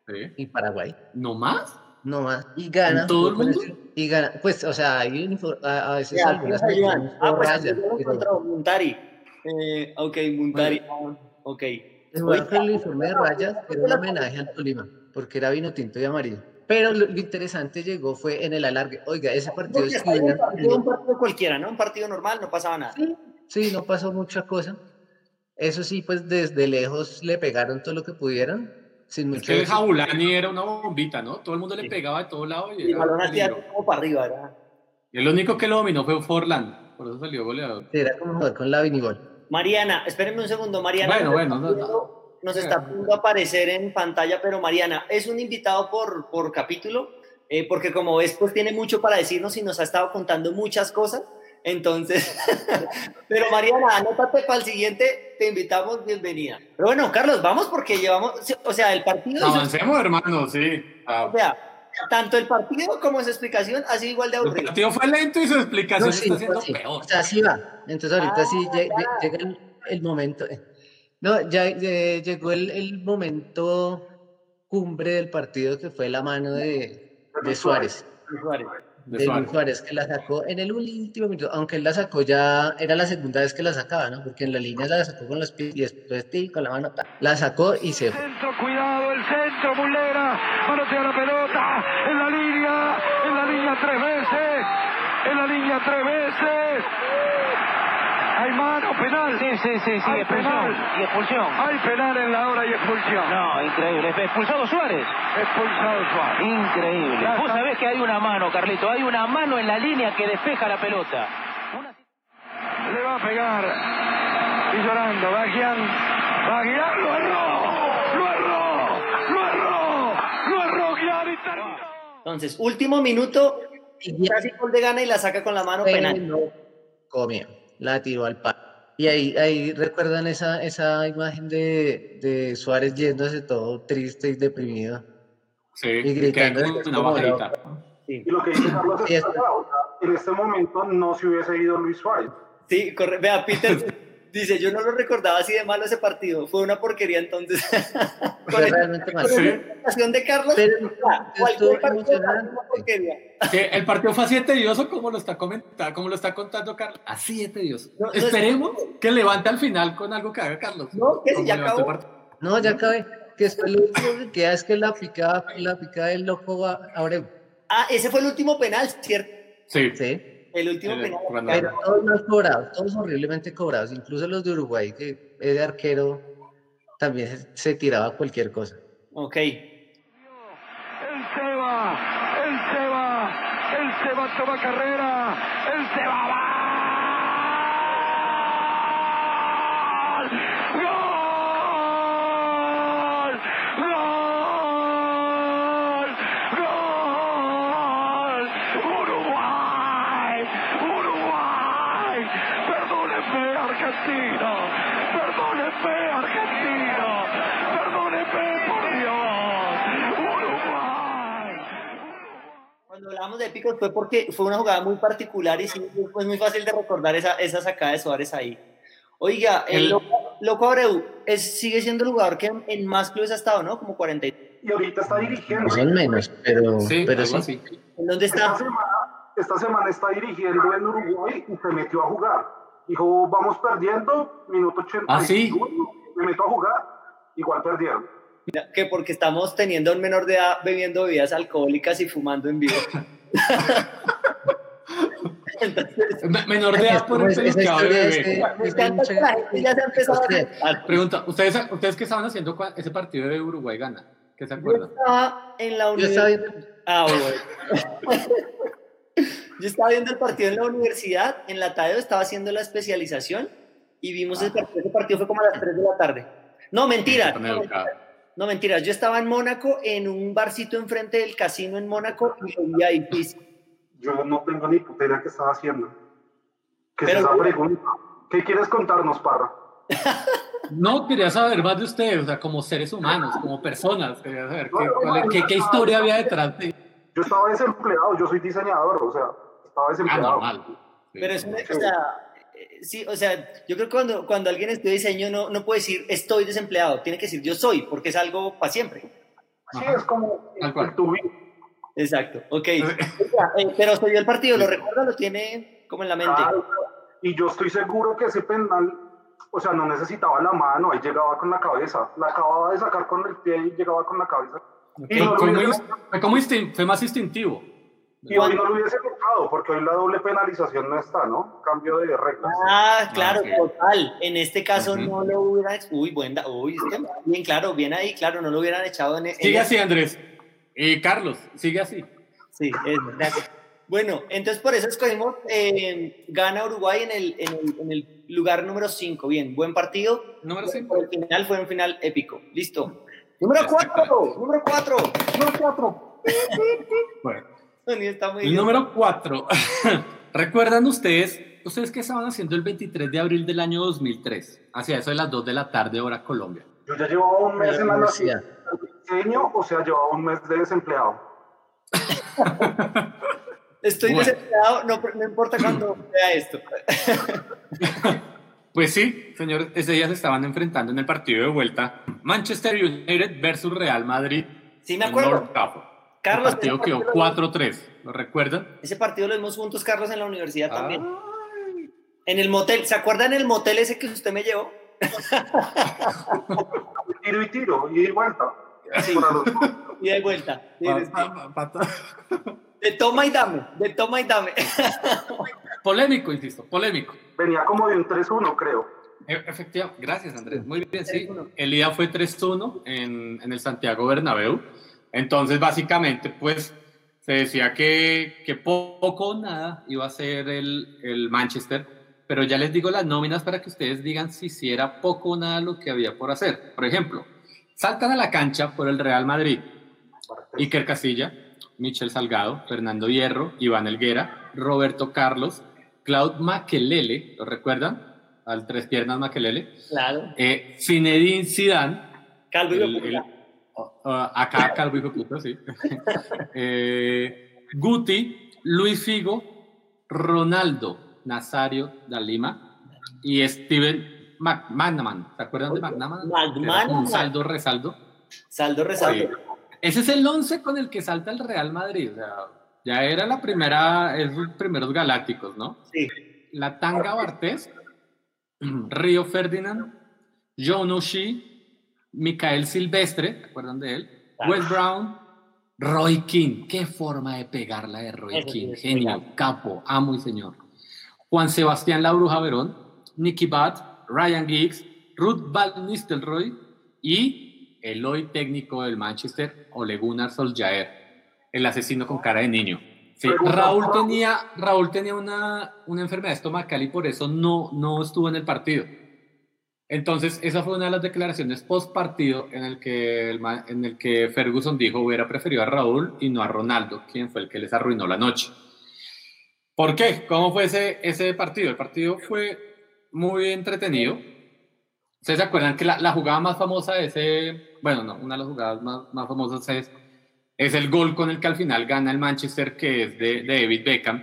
Sí.
y Paraguay,
¿No más?
no más. Y gana.
¿En todo el mundo?
Y gana, pues, o sea, hay unifor- a, a veces
Ya,
algunas
Ah, pues
rayas, pero-
encontré, Muntari. Eh, ok, Muntari. ah, ok.
Bueno el uniforme de rayas era un homenaje al Tolima, porque era vino tinto y amarillo. Pero lo, lo interesante llegó fue en el alargue. Oiga, ese partido es
un partido, un partido cualquiera, ¿no? Un partido normal, no pasaba nada.
Sí, sí, no pasó mucha cosa. Eso sí, pues desde lejos le pegaron todo lo que pudieron, sin
Es
mucho
que el. Jaulani era una bombita, ¿no? Todo el mundo le
Sí.
pegaba de todos lados y
Y el balón hacía como para arriba, ¿verdad?
El único que lo dominó fue Forlán, por eso salió goleador.
Era como jugar con la vinibol.
Mariana, espérenme un segundo, Mariana.
Bueno,
nos
bueno,
está
no,
viendo- Nos está viendo aparecer en pantalla, pero Mariana, es un invitado por, por capítulo, eh, porque como ves, pues tiene mucho para decirnos y nos ha estado contando muchas cosas. Entonces, pero Mariana, anótate para el siguiente, te invitamos, bienvenida. Pero bueno, Carlos, vamos porque llevamos, o sea, el partido,
Avancemos, hermano, sí. Ah,
o sea, tanto el partido como esa explicación ha sido igual de
el
aburrido.
partido fue lento y su explicación
No, sí,
está siendo
sí.
peor.
O sea, sí va. Entonces ahorita
Ah,
sí llega el, el momento. No, ya eh, llegó el, el momento cumbre del partido que fue la mano de, de Suárez.
Suárez.
De
de Luis
Suárez.
Suárez, que la sacó en el último minuto, aunque él la sacó ya, era la segunda vez que la sacaba, ¿no? Porque en la línea la sacó con los pies y después ti, con la mano, ta, la sacó y se fue.
Centro, cuidado, el centro, Mulera, manotea la pelota, en la línea, en la línea tres veces, en la línea tres veces. Hay mano, penal.
Sí, sí, sí, sí,
Hay
expulsión.
penal.
Y expulsión.
Hay penal en la hora y expulsión.
No, increíble. Expulsado Suárez.
Expulsado Suárez.
Increíble.
Ya
Vos
está.
sabés que hay una mano, Carlito. Hay una mano en la línea que despeja la pelota. Una-
Le va a pegar. Y llorando, Bagian. Bagian lo erró. Lo erró. Lo erró. Lo erró, Gian y terminó.
Entonces, último minuto,
Y
casi gol de gana y la saca con la mano penal.
no comió, la tiró al palo. Y ahí, ahí recuerdan esa, esa imagen de, de Suárez yéndose todo triste y deprimido.
Sí,
Y
que
gritando
como
después
una
como
bajadita.
Y lo que dice Carlos es sea, en este momento no se hubiese ido Luis Suárez.
Sí, corre. Vea, Peter dice, yo no lo recordaba así de malo ese partido. Fue una porquería entonces.
Fue
con el-
realmente mal.
con
Sí.
la presentación de Carlos,
Pero
cualquier partido una porquería.
Que el partido fue así de tedioso como lo está comentando, como lo está contando Carlos. Así de tedioso.
No, no,
Esperemos que levante al final con algo que haga Carlos.
No, que si ya acabó.
No, ya acabé. Que esto lo último que queda es que la picada, la picada del loco a- Abreu.
Ah, ese fue el último penal, ¿cierto?
Sí.
Sí.
El último
El-
penal.
Pero todos mal cobrados, todos horriblemente cobrados, incluso los de Uruguay, que ese arquero también se, se tiraba cualquier cosa.
Ok.
El Seba, el Seba, el Seba toma carrera, el Seba va. ¡Gol! ¡Gol! ¡Gol! ¡Uruguay! ¡Uruguay! ¡Perdóneme, Argentina! ¡Perdóneme, Argentina! ¡Perdóneme, por Dios! ¡Uruguay!
Cuando hablamos de épicos fue porque fue una jugada muy particular y sí, fue muy fácil de recordar esa, esa sacada de Suárez ahí. Oiga, el,
El-
loco, Loco Abreu es, sigue siendo el jugador que en, en más clubes ha estado, ¿no? Como 40. ¿En
Y ahorita está dirigiendo.
No son menos, pero
Sí,
pero sí.
así.
dónde
Esta
está?
semana, esta semana está dirigiendo en Uruguay y se metió a jugar. Dijo, vamos perdiendo, minuto 80.
¿Ah, sí?
Me meto a jugar, igual perdieron.
Que porque estamos teniendo un menor de edad bebiendo bebidas alcohólicas y fumando en vivo. Entonces,
Menor de edad por el
esa
pelicado de bebé.
es que-
me
es que hay
encanta que
mucha-
la gente ya se ha empezado a
Usted-
aceptar.
Pregunta, ¿ustedes, ¿ustedes qué estaban haciendo cuando ese partido de Uruguay gana? ¿Qué se
Yo
acuerdan?
estaba en la
Yo
universidad. Ah, bueno. Yo estaba viendo el partido en la universidad, en la tarde estaba haciendo la especialización y vimos ese partido. Ese partido fue como a las 3 de la tarde. No, mentira. No, mentiras. Yo estaba en Mónaco, en un barcito enfrente del casino en Mónaco y veía ahí
Yo no tengo ni puta idea qué estaba haciendo. ¿Qué quieres contarnos, Parra?
No, quería saber más de ustedes, o sea, como seres humanos, como personas. Quería saber qué, cuál- qué- qué historia había detrás de.
Yo estaba desempleado, yo soy diseñador, o sea, estaba
Ah,
desempleado.
normal.
Pero es una, o sea, eh, sí, o sea, yo creo que cuando, cuando alguien estudia diseño no, no puede decir estoy desempleado, tiene que decir yo soy, porque es algo para siempre.
Sí,
Ajá.
es como tu vida.
Exacto, ok. Eh, pero se dio el partido, ¿lo recuerda? ¿Lo tiene como en la mente?
Claro, y yo estoy seguro que ese penal, o sea, no necesitaba la mano, ahí llegaba con la cabeza. La acababa de sacar con el pie y llegaba con la cabeza. Y, no
Fue,
lo
fue muy-
hubiese,
fue como fue más instintivo.
y hoy no lo hubiese tocado, porque hoy la doble penalización no está, ¿no? Cambio de reglas.
Ah, claro,
sí.
total. En este caso no lo hubieran... Uy, buen da- Uy, es que bien claro, bien ahí, claro, no lo hubieran echado en... en-
Sigue así, Andrés. Y Carlos, sigue así.
Sí, es gracias. Bueno, entonces por eso escogimos, eh, gana Uruguay en el, en el, en el lugar número 5. Bien, buen partido.
Número 5.
El final fue un final épico. Listo. Número 4, número 4, número 4.
Bueno,
está muy
el
bien.
número 4. ¿Recuerdan ustedes, ustedes qué estaban haciendo el 23 de abril del año 2003? Hacia eso de las 2 de la tarde, hora Colombia.
Yo ya llevaba un mes en la
universidad.
diseño, o sea, llevaba un mes de desempleado.
Estoy
Bueno.
desesperado, no, no importa cuando vea esto.
Pues sí, señores, ese día se estaban enfrentando en el partido de vuelta Manchester United versus Real Madrid.
Sí, me
en
acuerdo.
North.
Carlos,
el partido quedó
partido
4-3, ¿lo recuerdan?
Ese partido lo vimos juntos, Carlos, en la universidad también. En el motel, ¿se acuerdan el motel ese que usted me llevó?
Tiro y tiro, y vuelta.
Sí. Y de vuelta.
Pa- pa- pa-
De toma y dame, de toma y dame.
Polémico, insisto, polémico.
Venía como de un 3-1, creo.
E- Efectivamente, gracias Andrés. Muy bien, sí. El día fue 3-1 en, en el Santiago Bernabéu. Entonces, básicamente, pues se decía que, que poco o nada iba a ser el, el Manchester, pero ya les digo las nóminas para que ustedes digan si, si era poco o nada lo que había por hacer. Por ejemplo, saltan a la cancha por el Real Madrid. Iker Casilla, Michel Salgado, Fernando Hierro, Iván Elguera, Roberto Carlos, Claude Makelele, ¿lo recuerdan? Al tres piernas Makelele.
Claro.
Eh, Zinedine Zidane,
Calvo y
el- el- uh, acá Calvo de puta, sí. Eh, Guti, Luis Figo, Ronaldo Nazario da Lima y Steven McManaman. ¿Se acuerdan de McManaman?
McManaman.
Un saldo resaldo.
Saldo resaldo.
Sí. Ese es el 11 con el que salta el Real Madrid. o sea, ya era la primera, esos primeros galácticos, ¿no?
Sí.
La Tanga Bartés, Río Ferdinand, John O'Shea, Micael Silvestre, ¿se acuerdan de él? Wes Brown, Roy King. Qué forma de pegarla de Roy
Eso
King.
es pegado.
capo, amo y señor. Juan Sebastián La Bruja Verón, Nicky Bat, Ryan Giggs, Ruth Van Nistelrooy y el hoy técnico del Manchester, Ole Gunnar Solskjaer, el asesino con cara de niño. Sí, Raúl tenía, Raúl tenía una, una enfermedad estomacal y por eso no, no estuvo en el partido. Entonces, esa fue una de las declaraciones post partido en el que, el en el que Ferguson dijo hubiera preferido a Raúl y no a Ronaldo, quien fue el que les arruinó la noche. ¿Por qué? ¿Cómo fue ese, ese partido? El partido fue muy entretenido. ¿Ustedes se acuerdan que la, la jugada más famosa de ese, bueno, no, una de las jugadas más, más famosas es, es el gol con el que al final gana el Manchester, que es de, de David Beckham,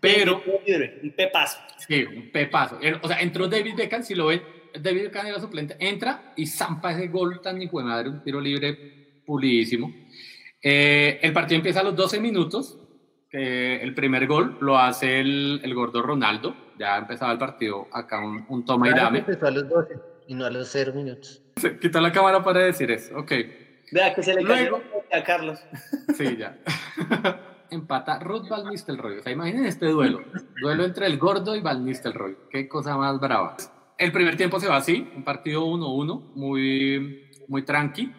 pero...
Libre, un pepazo.
Sí, un pepazo. O sea, entró David Beckham, si lo ven, David Beckham era suplente, entra y zampa ese gol tan hijo de madre, un tiro libre pulidísimo. Eh, el partido empieza a los 12 minutos, el primer gol lo hace el, el gordo Ronaldo. Ya empezaba el partido acá un, un toma y dame.
empezó a los 12 y no a los 0 minutos.
Se Quita la cámara para decir eso. Ok,
Vea que se le cayó
Luego-
a Carlos.
sí, ya. Empata Ruth Van Nistelrooy. O sea, imaginen este duelo. Duelo entre el gordo y Van Nistelrooy. Qué cosa más brava. El primer tiempo se va así, un partido 1-1, muy, muy tranqui.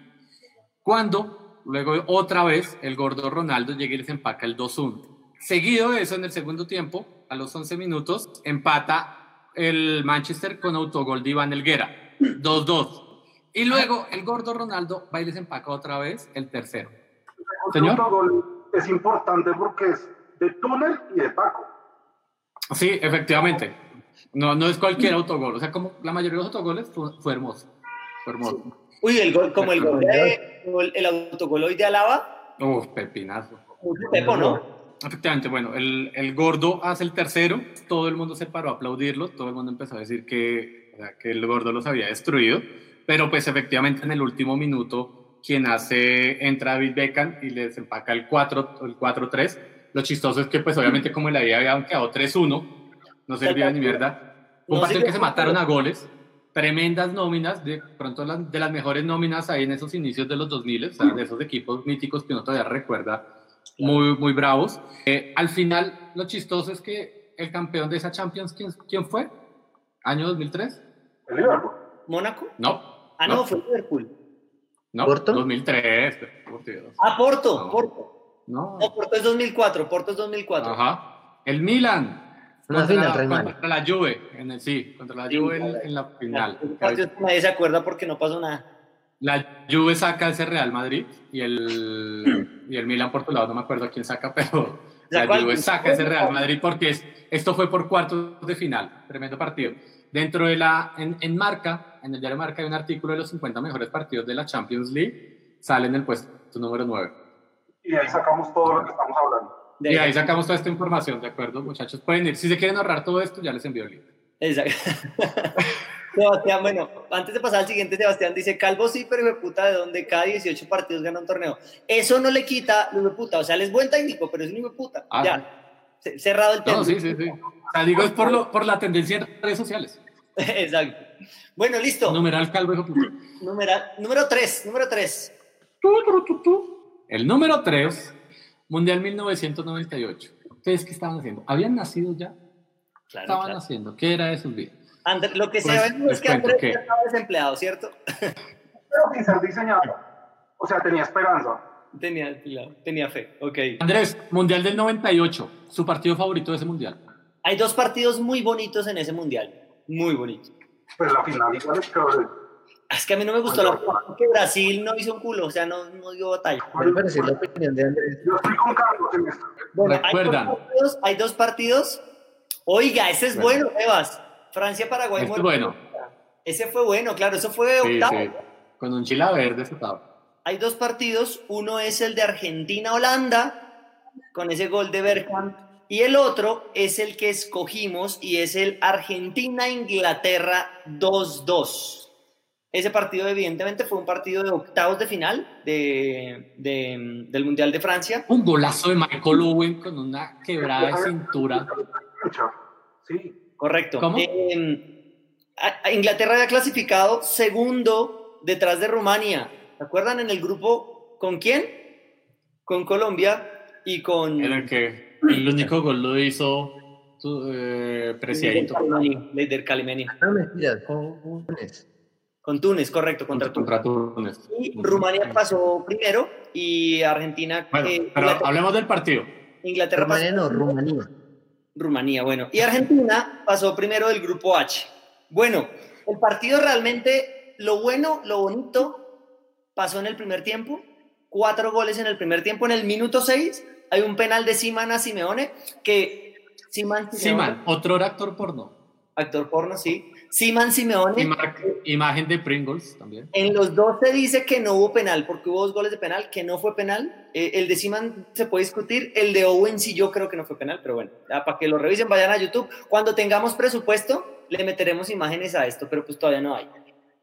Cuando luego otra vez el gordo Ronaldo llega y les empaca el 2-1. Seguido de eso, en el segundo tiempo, a los 11 minutos, empata el Manchester con autogol de Iván Elguera. 2-2. Y luego el gordo Ronaldo va y les empaca otra vez el tercero.
El
Señor.
autogol es importante porque es de túnel y de taco.
Sí, efectivamente. No, no es cualquier autogol. O sea, como la mayoría de los autogoles fue, fue hermoso. Fue hermoso.
Uy, el gol, como el gol de, el autogol hoy de Alaba,
Uf, pepinazo.
mucho pepo, ¿no?
Efectivamente, bueno, el, el gordo hace el tercero, todo el mundo se paró a aplaudirlo, todo el mundo empezó a decir que, o sea, que el gordo los había destruido, pero pues efectivamente en el último minuto quien hace, entra David Beckham y les empaca el 4, el 4-3. Lo chistoso es que pues obviamente como el había habían quedado 3-1, no servía ni mierda. Un
No
partido que se mataron a goles, tremendas nóminas, de pronto las- de las mejores nóminas ahí en esos inicios de los 2000, o sea, de esos equipos míticos que uno todavía recuerda, muy, muy bravos. Eh, al final, lo chistoso es que el campeón de esa Champions, ¿quién, quién fue? ¿Año 2003?
El Liverpool.
¿Mónaco?
No.
Ah, no, fue Liverpool.
No,
¿Porto?
2003. por Dios.
Ah, Porto,
No.
Porto.
No.
No, Porto es 2004, Porto es 2004.
Ajá. El Milan.
Una
Contra,
final,
la, contra la Juve, en el, sí, contra la
Sí,
Juve en, en la final.
Nadie se acuerda porque no pasó nada.
La Juve saca ese Real Madrid y el, y el Milan por tu lado, no me acuerdo quién saca, pero la Juve saca ese Real Madrid porque es, esto fue por cuartos de final, tremendo partido. Dentro de la, en, en Marca, en el diario Marca hay un artículo de los 50 mejores partidos de la Champions League, sale en el puesto número 9.
Y de ahí sacamos todo lo que estamos hablando.
De-
Y ahí sacamos toda esta información, ¿de acuerdo, muchachos? Pueden ir, si se quieren ahorrar todo esto, ya les envío el link.
Exacto. Sebastián, bueno, antes de pasar al siguiente, Sebastián dice, Calvo sí, pero hijo de puta, ¿de dónde cada 18 partidos gana un torneo? Eso no le quita, hijo de puta, o sea, él es buen técnico, pero es un hijo puta.
Ah,
ya, cerrado el tema.
No, sí, sí, sí. O sea, digo, es por, lo, por la tendencia en redes sociales.
Exacto. Bueno, listo.
Numeral calvo, hijo de puta.
Número, número 3, número 3.
El número 3, Mundial 1998. ¿Ustedes qué estaban haciendo? ¿Habían nacido ya?
Claro,
estaban
claro.
haciendo? ¿Qué era de sus vidas?
André- lo que se
Pues,
ve es que Andrés
que-
ya estaba desempleado, ¿cierto?
Pero sin ser diseñador. O sea, tenía esperanza.
Tenía, tenía fe, ok.
Andrés, Mundial del 98. ¿Su partido favorito de ese Mundial?
Hay dos partidos muy bonitos en ese mundial, muy bonitos.
Pero la final igual es chévere.
Es que a mí no me gustó la porque Brasil no hizo un culo, o sea, no, no dio batalla.
Bueno, pero sí la opinión de Andrés.
Yo estoy con Carlos en esto.
Bueno, hay
Recuerdan.
dos, partidos, hay dos partidos. Oiga, ese es bueno, Evas. Francia-Paraguay.
Este bueno.
Ese fue bueno, claro, eso fue
Sí,
octavo.
sí. Con un chila verde estaba.
Hay dos partidos, uno es el de Argentina-Holanda, con ese gol de Bergkamp, y el otro es el que escogimos y es el Argentina-Inglaterra 2-2. Ese partido evidentemente fue un partido de octavos de final de, de- del Mundial de Francia.
Un golazo de Michael Owen con una quebrada de cintura.
Sí.
Correcto.
¿Cómo?
Eh, Inglaterra había clasificado segundo detrás de Rumania. ¿Se acuerdan en el grupo con quién? Con Colombia y con...
En el que el único gol lo hizo tu- eh, Preciadito.
Leider Calimeni.
No, mentira, con Túnez.
Con Túnez, correcto, contra
Contra,
Túnez. Y Rumania pasó primero y Argentina...
Bueno,
eh,
pero
Inglaterra,
hablemos del partido.
Inglaterra pasó...
Rumania no, Rumanía.
Rumanía, bueno. Y Argentina pasó primero del grupo H. Bueno, el partido realmente, lo bueno, lo bonito, pasó en el primer tiempo. Cuatro goles en el primer tiempo. En el minuto seis hay un penal de Siman a Simeone que... Siman,
Siman, otro actor porno.
Actor porno, sí. Siman Simeone.
Y mar- imagen de Pringles también.
En los dos se dice que no hubo penal, porque hubo dos goles de penal, que no fue penal. Eh, el de Siman se puede discutir, el de Owen sí yo creo que no fue penal, pero bueno, ya, para que lo revisen, vayan a YouTube. Cuando tengamos presupuesto, le meteremos imágenes a esto, pero pues todavía no hay.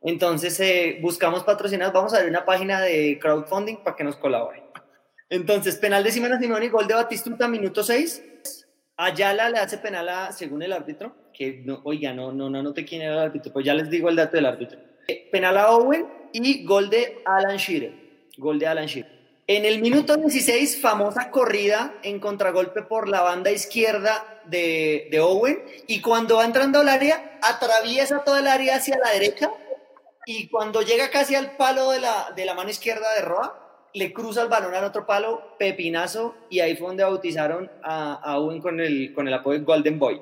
Entonces, eh, buscamos patrocinados, vamos a abrir una página de crowdfunding para que nos colaboren. Entonces, penal de Simón y gol de Batistuta, minuto 6. Ayala le hace penal a, según el árbitro, que no, oiga, no, no, no noté quién era el árbitro, pues ya les digo el dato del árbitro. Eh, Penal a Owen y gol de Alan Shearer. Gol de Alan Shearer. En el minuto 16, famosa corrida en contragolpe por la banda izquierda de, de Owen. Y cuando va entrando al área, atraviesa todo el área hacia la derecha. Y cuando llega casi al palo de la, de la mano izquierda de Roa, le cruza el balón al otro palo, pepinazo. Y ahí fue donde bautizaron a, a Owen con el, con el apodo de Golden Boy.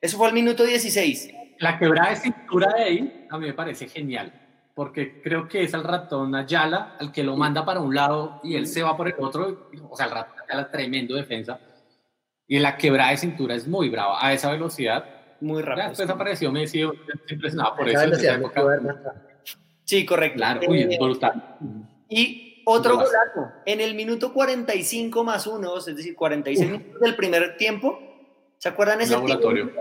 Eso fue al minuto 16.
La quebrada de cintura de ahí a mí me parece genial, porque creo que es el ratón Ayala al que lo manda para un lado y él se va por el otro, o sea, el ratón Ayala tremendo defensa, y la quebrada de cintura es muy brava, a esa velocidad.
Muy rápido.
después apareció Messi, impresionado por
Esa
eso.
velocidad me
época.
matado.
Sí, correcto.
Claro,
Eh,
brutal.
Y otro
Golazo.
golazo. En el minuto 45 más 1, es decir, 46 minutos del primer tiempo. ¿Se acuerdan ese
Laboratorio.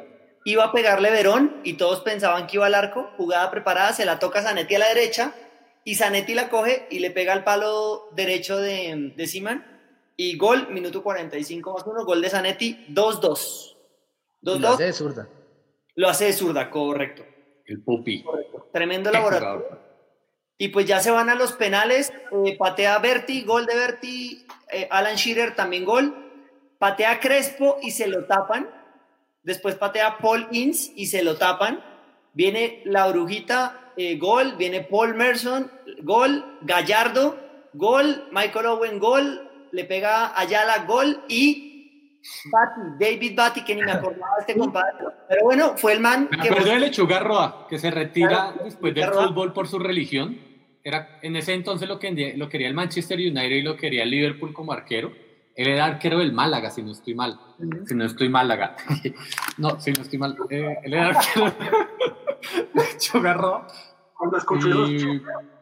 Iba a pegarle Verón y todos pensaban que iba al arco. Jugada preparada, se la toca Zanetti a la derecha y Zanetti la coge y le pega al palo derecho de, de Siman. Y gol, minuto 45 más 1, gol de Zanetti, 2-2.
Y lo
2-2.
hace de zurda.
Lo hace de zurda, correcto.
El pupi.
Tremendo laboratorio. Y pues ya se van a los penales. eh, patea Berti, gol de Berti. eh, Alan Shearer también gol. Patea Crespo y se lo tapan. Después patea Paul Ince y se lo tapan. Viene la brujita, eh, gol. Viene Paul Merson, gol. Gallardo, gol. Michael Owen, gol. Le pega Ayala, gol. Y Batty, David Batty, que ni me acordaba de este compadre. Pero bueno, fue el man
Me
que.
acuerdo de Lechuga Roa, que se retira
Claro,
después del
Roa.
fútbol por su religión. Era, en ese entonces lo, que, lo quería el Manchester United y lo quería el Liverpool como arquero. Él era arquero del Málaga, si no estoy mal. Si no estoy Málaga. no, si no estoy mal. Eh, él era arquero de Lechuga Roa.
Cuando escuché
Y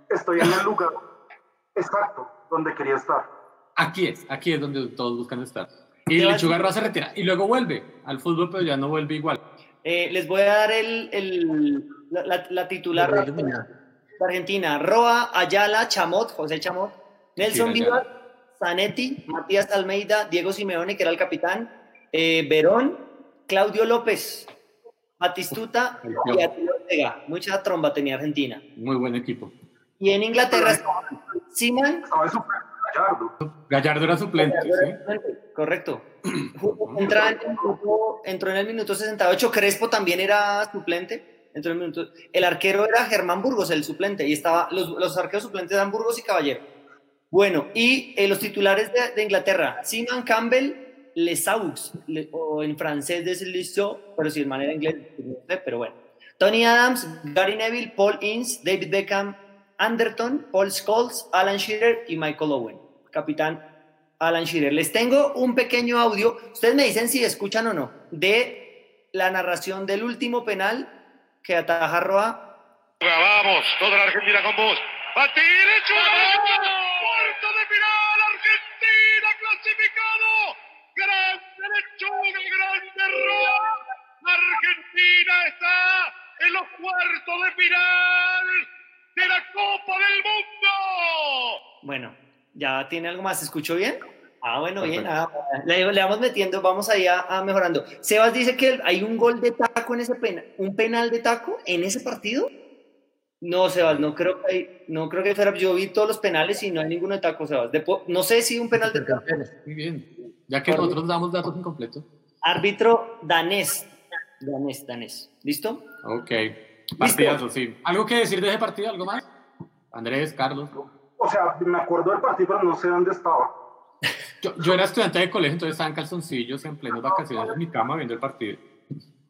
estoy en el lugar exacto donde quería estar.
aquí es, aquí es donde todos buscan estar. Y Lechuga Roa se retira y luego vuelve al fútbol, pero ya no vuelve igual.
Eh, les voy a dar el, el- la, la- la titular
Lo
de. Argentina. Roa, Ayala, Chamot, José Chamot, Nelson
Sí,
Vivas, Zanetti, Matías Almeida, Diego Simeone, que era el capitán, eh, Verón, Claudio López, Batistuta y. Attilio Ortega. Mucha tromba tenía Argentina.
Muy buen equipo.
Y en Inglaterra
Estaba Gallardo.
Gallardo era suplente, ¿sí?
Correcto. Entra en el minuto- entró en el minuto 68. Crespo también era suplente. Entró en el, minuto, el arquero era Germán Burgos, el suplente. Y estaba, los, los arqueros suplentes eran Burgos y Caballero. Bueno, y eh, los titulares de, de Inglaterra: Simon Campbell, Lesaux, le- o en francés es pero si de manera inglés, pues pero bueno. Tony Adams, Gary Neville, Paul Ince, David Beckham, Anderton, Paul Scholes, Alan Shearer y Michael Owen. Capitán Alan Shearer. Les tengo un pequeño audio. Ustedes me dicen si escuchan o no. De la narración del último penal que ataja Roa.
Vamos, toda la Argentina con vos. Batí derecho. Cuarto de final. Argentina clasificado. Grande lechuga, grande Roa. Argentina está en los cuartos de final de la Copa del Mundo.
Bueno, ¿ya tiene algo más? ¿Se escuchó bien? Ah, bueno, bien. Ah, le, le vamos metiendo, vamos ahí a, a mejorando. Sebas dice que hay un gol de taco en ese penal. ¿Un penal de taco en ese partido? No, Sebas, no creo que hay, no creo que fuera. Yo vi todos los penales y no hay ninguno de taco, Sebas. De no sé si un penal de taco.
Muy bien. Ya que nosotros damos datos incompletos.
Árbitro danés. Danés, danés. ¿Listo?
Ok. Partidazo, sí. ¿Algo que decir de ese partido? ¿Algo más? Andrés, Carlos.
O sea, me acuerdo del partido, pero no sé dónde estaba.
Yo, yo era estudiante de colegio, entonces estaba en calzoncillos en plenas vacaciones en mi cama viendo el partido.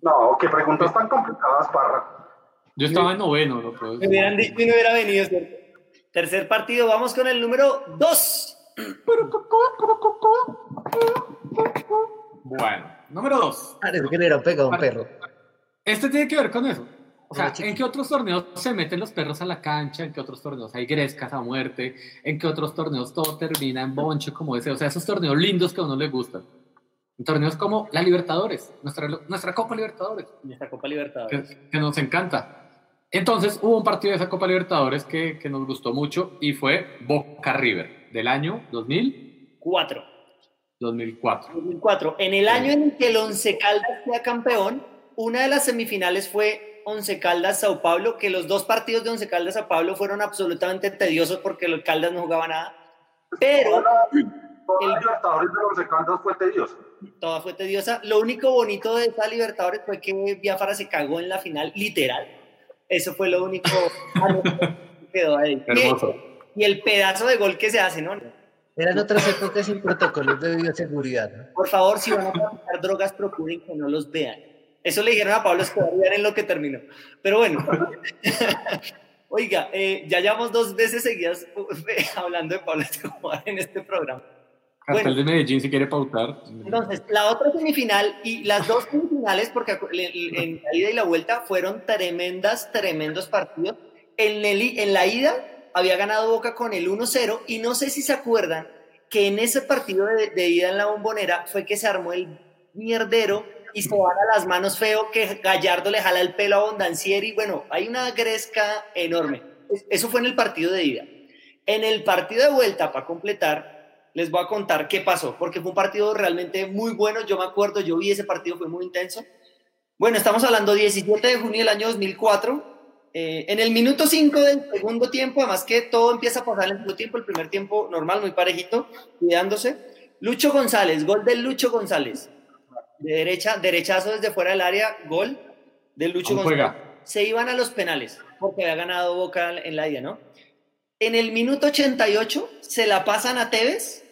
No, qué preguntas tan complicadas, Parra.
Yo estaba en noveno, no puedo
Me
decir.
hubieran dicho y no hubiera venido. Tercer partido, vamos con el número 2.
Bueno, número dos.
Parece que le hubieran pegado a un perro.
Este tiene que ver con eso. O sea. ¿en qué otros torneos se meten los perros a la cancha? ¿En qué otros torneos hay grescas a muerte? ¿En qué otros torneos todo termina en bonche como ese? O sea, esos torneos lindos que a uno le gustan. En torneos como la Libertadores, nuestra, nuestra Copa Libertadores,
Nuestra Copa Libertadores.
que, que nos encanta. Entonces hubo un partido de esa Copa Libertadores que, que nos gustó mucho y fue Boca River del año 2000.
2004.
2004.
2004. En el año en el que el Once Caldas queda campeón, una de las semifinales fue Once Caldas Sao Paulo, que los dos partidos de Once Caldas Sao Paulo fueron absolutamente tediosos porque los Caldas no jugaba nada. Pero
Toda la Libertadores de los Caldas fue tediosa.
toda fue tediosa. Lo único bonito de esa Libertadores fue que Biafara se cagó en la final, literal. Eso fue lo único que quedó ahí.
Hermoso.
Y el pedazo de gol que se hace, ¿no?
Eran otras épocas sin protocolos de bioseguridad. ¿no?
Por favor, si van a traficar drogas, procuren que no los vean. Eso le dijeron a Pablo Escobar y en lo que terminó. Pero bueno. Oiga, eh, ya llevamos dos veces seguidas eh, hablando de Pablo Escobar en este programa.
Cartel de Medellín, si quiere pautar.
Entonces, la otra semifinal y las dos semifinales, porque en la ida y la vuelta fueron tremendas, tremendos partidos. En, el- en la ida había ganado Boca con el 1-0 y no sé si se acuerdan que en ese partido de, de ida en la bombonera fue que se armó el mierdero y se van a las manos feo que Gallardo le jala el pelo a Bondancieri. Bueno, hay una gresca enorme. Es- Eso fue en el partido de ida. En el partido de vuelta, para completar, les voy a contar qué pasó, porque fue un partido realmente muy bueno. Yo me acuerdo, yo vi ese partido, fue muy intenso. Bueno, estamos hablando 17 de junio del año 2004. eh, en el minuto 5 del segundo tiempo, además que todo empieza a pasar en el segundo tiempo, el primer tiempo normal, muy parejito, cuidándose. Lucho González, gol del Lucho González. De derecha, derechazo desde fuera del área, gol del Lucho
¿Cómo
González se iban a los penales, porque había ganado Boca en la ida, ¿no? En el minuto 88 se la pasan a Tevez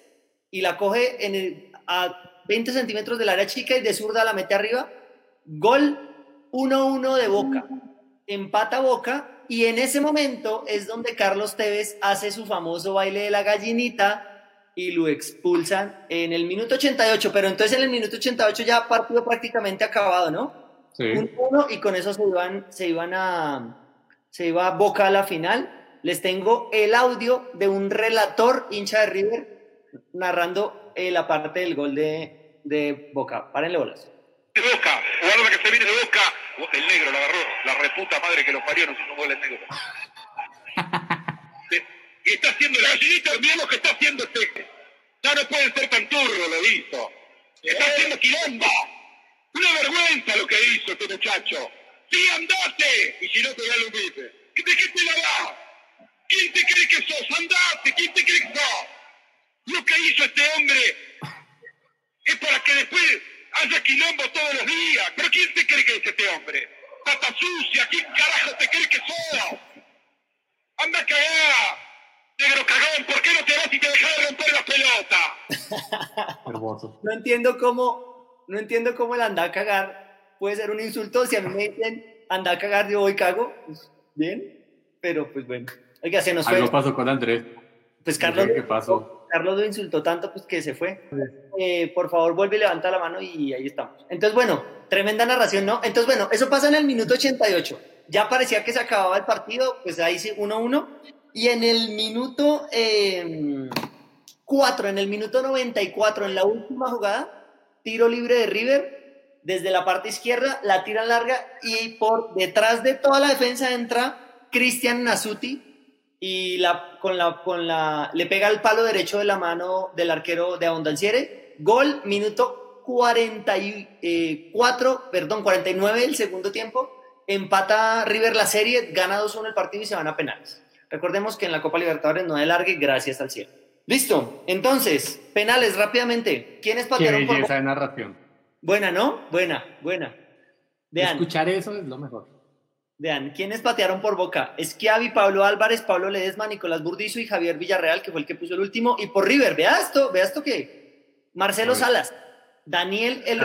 y la coge en el- a 20 centímetros del área chica y de zurda la mete arriba. Gol 1-1 de Boca. Empata Boca y en ese momento es donde Carlos Tevez hace su famoso baile de la gallinita y lo expulsan en el minuto 88, pero entonces en el minuto 88 ya partido prácticamente acabado, ¿no?
Sí.
un uno y con eso se iban, se iban a se iba a Boca a la final. Les tengo el audio de un relator hincha de River narrando eh, la parte del gol de, de Boca. Párenle bolas.
de Boca, guarda que se viene de Boca. El negro la agarró, la reputa madre que lo parió, no hizo un gol el negro. Y está haciendo la gallinita, mira lo que está haciendo este. Ya no puede ser tan turro, lo hizo. Está haciendo quilomba. Una vergüenza lo que hizo este muchacho. Sí, andate. Y si no te da un bife. ¿De qué te la da? ¿Quién te cree que sos? Andate. ¿Quién te cree que sos? Lo que hizo este hombre es para que después haya quilombo todos los días. ¿Pero quién te cree que es este hombre? Pata sucia, ¿quién carajo te cree que sos? Anda a cagar. Negro cagón, ¿por qué no te vas y te dejas de romper la pelota?
Hermoso.
No entiendo cómo, no entiendo cómo el anda a cagar puede ser un insulto. Si a mí me dicen anda a cagar, yo voy cago. Pues, bien, pero pues bueno. Oiga, se nos fue.
Algo pasó con Andrés.
Pues Carlos,
¿Qué pasó?
Carlos lo insultó tanto pues que se fue. Eh, por favor, vuelve y levanta la mano y ahí estamos. Entonces, bueno, tremenda narración, ¿no? Entonces, bueno, eso pasa en el minuto 88. Ya parecía que se acababa el partido, pues ahí sí, 1-1. Y en el minuto 4, en el minuto 94, en la última jugada, tiro libre de River, desde la parte izquierda, la tira larga y por detrás de toda la defensa entra Cristian Nasuti y con la, con la, le pega el palo derecho de la mano del arquero de Abondanciere. Gol, minuto 44, perdón, 49 del segundo tiempo. Empata River la serie, gana 2-1 el partido y se van a penales. Recordemos que en la Copa Libertadores no hay largue, gracias al cielo. Listo, entonces, penales rápidamente. ¿Quiénes
Qué
patearon por
belleza de narración.
Buena, ¿no? Buena, buena. Vean,
Escuchar eso es lo mejor.
vean, ¿quiénes patearon por Boca? Esquiavi, Pablo Álvarez, Pablo Ledesma, Nicolás Burdizo y Javier Villarreal, que fue el que puso el último. Y por River, vea esto, vea esto que. Marcelo. Salas, Daniel El.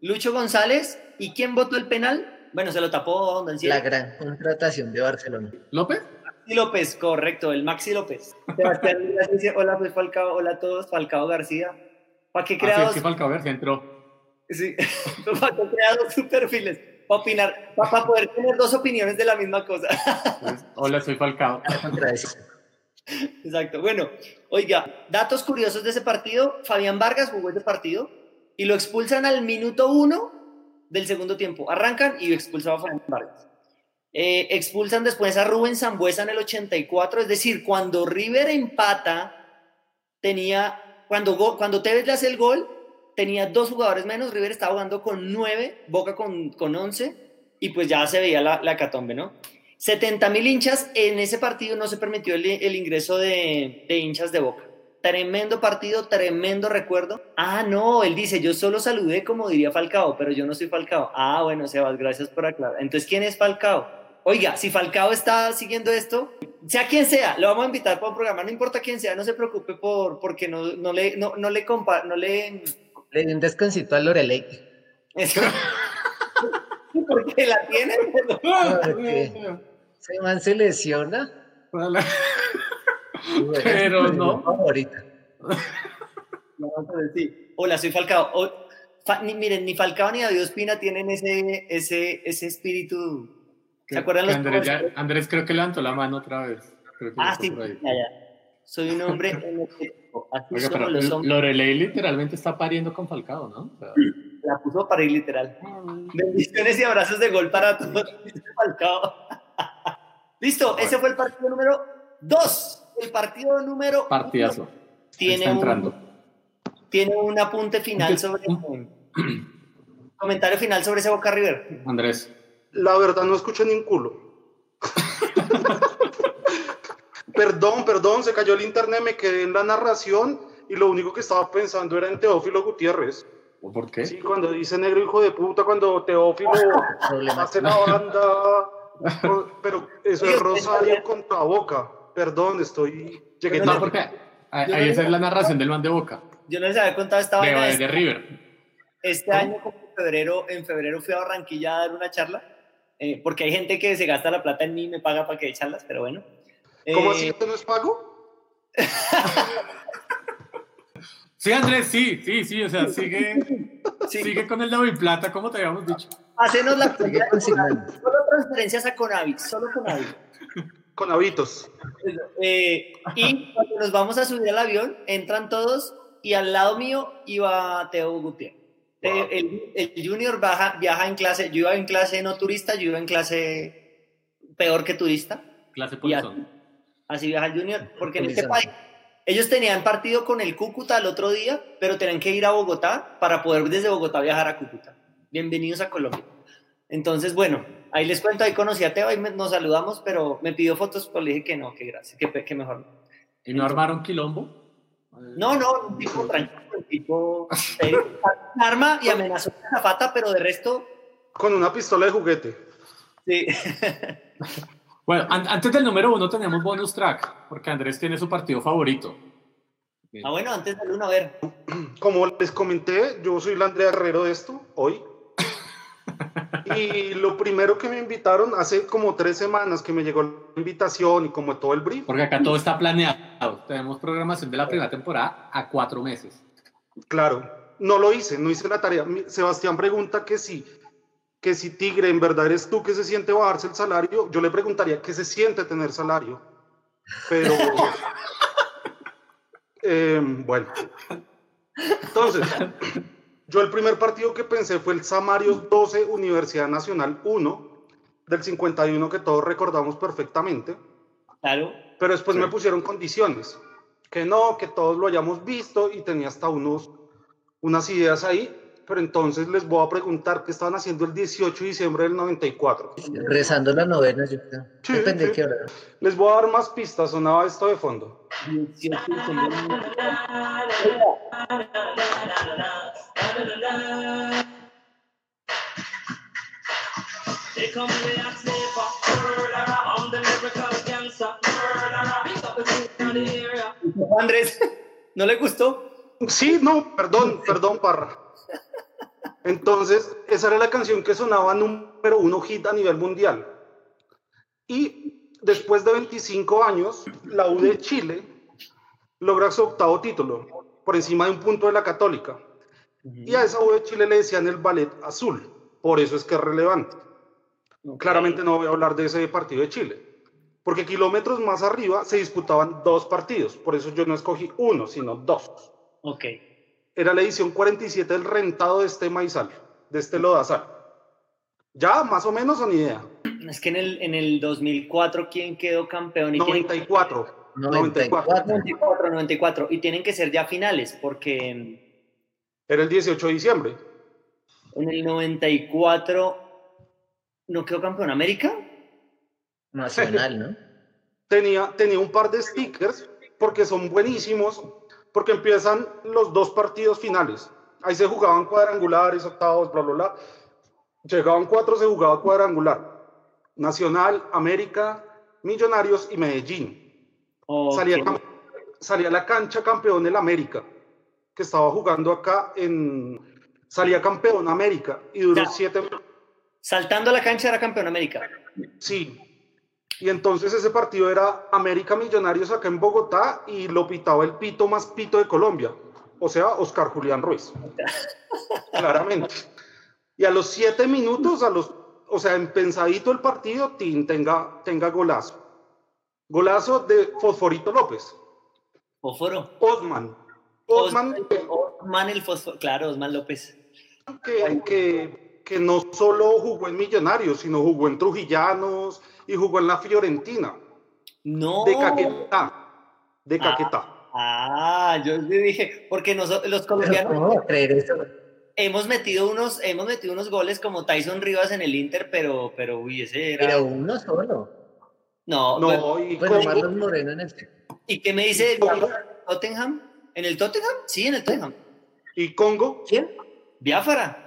Lucho González. ¿Y quién votó el penal? Bueno, se lo tapó Don
La gran contratación de Barcelona.
¿López?
Maxi López, correcto, el Maxi López. Sebastián Díaz dice, hola, soy Falcao, hola a todos, Falcao García. ¿Para qué
Así es
creados?
que Falcao García entró.
Sí, para qué creados sus perfiles. Para opinar, para poder tener dos opiniones de la misma cosa.
Entonces, Hola, soy Falcao.
Exacto. Bueno, oiga, datos curiosos de ese partido. Fabián Vargas jugó ese partido y lo expulsan al minuto uno del segundo tiempo. Arrancan y expulsaba a Fabián Vargas. Eh, expulsan después a Rubén Zambuesa en el 84, es decir, cuando River empata tenía, cuando, cuando Tevez le hace el gol, tenía dos jugadores menos, River estaba jugando con nueve, Boca con, con once, y pues ya se veía la, la catombe, ¿no? 70 mil hinchas, en ese partido no se permitió el, el ingreso de, de hinchas de Boca. Tremendo partido, tremendo recuerdo. Ah, no, él dice, yo solo saludé como diría Falcao, pero yo no soy Falcao. Ah, bueno, Sebas, gracias por aclarar. Entonces, ¿quién es Falcao? Oiga, si Falcao está siguiendo esto, sea quien sea, lo vamos a invitar para un programa, no importa quién sea, no se preocupe por, porque no, no le, no, no le compa, no le...
Le di un descansito a Lorelei.
Eso. porque la tiene.
Porque ese man se lesiona.
Pero no.
favorita.
No, pero sí. Hola, soy Falcao. O- Fa- ni- miren, ni Falcao ni David Ospina tienen ese, ese, ese espíritu. ¿Se acuerdan los
Andrés, ya-? Andrés creo que levantó la mano otra vez.
Ah, sí, ya, ya. Soy un hombre energético. Así
Oiga,
somos los hombres.
Lorelei literalmente está pariendo con Falcao, ¿no? O sea,
La puso para ir literal. Bendiciones y abrazos de gol para todos. Falcao. Listo, ese fue el partido número dos. El partido número
partidazo.
uno tiene
está
un, tiene un apunte final
Un-
sobre. comentario final sobre ese Boca River.
Andrés.
La verdad no escuché ni un culo. perdón, perdón, se cayó el internet, me quedé en la narración y lo único que estaba pensando era en Teófilo Gutiérrez.
¿Por qué?
Sí, cuando dice negro hijo de puta, cuando Teófilo hace la banda, con- pero eso es Rosario contra Boca. Perdón, estoy... Llegué
No,
tarde.
porque ahí
no-
esa es la narración del man de Boca.
Yo no les había contado esta
De,
vaina.
de,
Este,
River.
este año, como en febrero, en febrero fui a Barranquilla a dar una charla. Eh, porque hay gente que se gasta la plata en mí y me paga para que dé charlas, pero bueno.
¿Cómo
Eh,
así? ¿Esto no es pago?
Sí, Andrés, sí, sí, sí, o sea, sigue,
sí,
sigue con el Plata, como te habíamos dicho.
Hacenos la. Solo transferencias a Conavi, solo Conavi.
Con hábitos.
Eh, y cuando nos vamos a subir al avión, entran todos y al lado mío iba Teo Gutiérrez. El, el junior baja, viaja en clase, yo iba en clase no turista, yo iba en clase peor que turista.
Clase
Y así, así viaja el junior, porque en este país ellos tenían partido con el Cúcuta el otro día, pero tenían que ir a Bogotá para poder desde Bogotá viajar a Cúcuta. Bienvenidos a Colombia. Entonces, bueno, ahí les cuento, ahí conocí a Teo, ahí me- nos saludamos, pero me pidió fotos, pero le dije que no, que gracias, que, que mejor no.
¿Y no armaron quilombo?
No, no, un tipo tranquilo, un tipo un arma y amenazó con la fata, pero de resto,
Con una pistola de juguete.
sí.
Bueno, an- antes del número uno tenemos bonus track, porque Andrés tiene su partido favorito.
ah, bueno, antes del uno, a ver.
Como les comenté, yo soy la Andrea Herrero de esto, hoy. Y lo primero que me invitaron, hace como tres semanas que me llegó la invitación y como todo el brief,
Porque acá todo está planeado. Tenemos programación de la primera temporada a cuatro meses.
claro, no lo hice, no hice la tarea. Sebastián pregunta que si, que si Tigre en verdad eres tú que se siente bajarse el salario, yo le preguntaría qué se siente tener salario. Pero, eh, bueno. Entonces, yo el primer partido que pensé fue el Samarios 12, Universidad Nacional 1, del 51 que todos recordamos perfectamente.
Claro.
Pero después me pusieron condiciones, que no, que todos lo hayamos visto y tenía hasta unos, unas ideas ahí. Pero entonces les voy a preguntar qué estaban haciendo el 18 de diciembre del 94.
Rezando la novena, yo creo.
Sí,
Depende de qué hora.
Les voy a dar más pistas, sonaba esto de fondo.
18 de diciembre.
They come the axe for murderer. I'm the lyrical gangster murderer. Pick up the food in the area.
Andrés, ¿no le gustó?
Sí, no, perdón, perdón, Parra. Entonces, esa era la canción que sonaba número uno hit a nivel mundial. Y después de 25 años, la U de Chile logra su octavo título, por encima de un punto de la Católica. Y a esa U de Chile le decían el ballet azul, por eso es que es relevante. Claramente no voy a hablar de ese partido de Chile, porque kilómetros más arriba se disputaban dos partidos, por eso yo no escogí uno, sino dos
Ok.
Era la edición 47 del rentado de este maizal, de este lodazal. Ya, más o menos, son idea.
Es que en el, en el 2004, ¿quién quedó campeón? ¿Y quién-
94. 94.
94, 94. Y tienen que ser ya finales, porque
Era el 18 de diciembre.
en el 94 no quedó campeón América.
Nacional, ¿no?
Tenía, tenía un par de stickers porque son buenísimos, porque empiezan los dos partidos finales. Ahí se jugaban cuadrangulares, octavos, bla, bla, bla. Llegaban cuatro, se jugaba cuadrangular. Nacional, América, Millonarios y Medellín. Salía, cam- salía a la cancha campeón el América, que estaba jugando acá en... Salía campeón América y duró
Ya.
siete...
Saltando a la cancha era campeón América.
Sí. Y entonces ese partido era América Millonarios acá en Bogotá y lo pitaba el pito más pito de Colombia. O sea, Oscar Julián Ruiz. Claramente. Y a los siete minutos, a los, o sea, en pensadito el partido, Tin tenga, tenga golazo. Golazo de Fosforito López.
Fósforo.
Osman. Osman,
Osman el fósforo. Claro, Osman López.
que, que, que no solo jugó en Millonarios, sino jugó en Trujillanos y jugó en la Fiorentina.
No.
De Caquetá. De Caquetá.
Ah, yo le dije, porque nosotros, los
¿Cómo
colombianos
a creer eso?
hemos metido unos, hemos metido unos goles como Tyson Rivas en el Inter, pero, pero uy, ese era.
Pero uno solo.
no,
No,
bueno,
y
Bueno,
Congo-
Marlon Moreno en el...
¿y qué me dice Tottenham? ¿En el Tottenham? Sí, en el Tottenham.
y Congo,
¿Quién?
Biafara.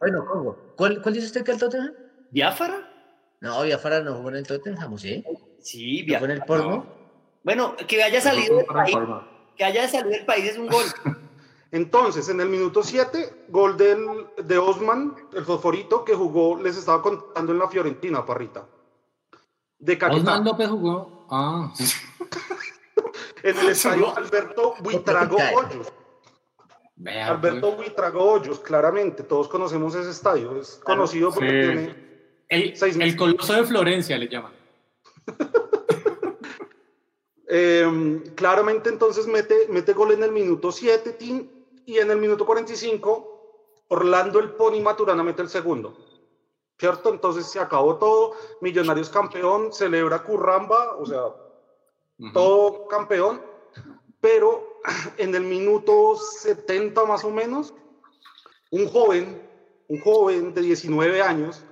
Bueno, Congo. ¿Cuál, cuál dice usted que el Tottenham?
¿Biafara?
No, Biafara no jugó en el Tottenham, ¿sí?
Sí,
¿No fue
Biafara.
en el porno?
Bueno, que haya salido del país, que haya salido del país es un gol.
Entonces, en el minuto 7, gol del, de Osman, el fosforito que jugó, les estaba contando en la Fiorentina, Parrita. De Caquetá.
Osman López jugó. Ah,
En el estadio Alberto Buitrago. Hoyos. Alberto
pues.
Buitrago Hoyos, claramente. Todos conocemos ese estadio. Es conocido porque
Sí.
tiene.
El,
seis
el
meses.
coloso de Florencia le llaman.
eh, claramente, entonces mete, mete gol en el minuto 7, Tim, y en el minuto 45, Orlando el Pony Maturana mete el segundo. ¿Cierto? Entonces se acabó todo. Millonarios campeón, celebra Curramba, o sea, todo campeón, pero en el minuto 70 más o menos, un joven, un joven de 19 años,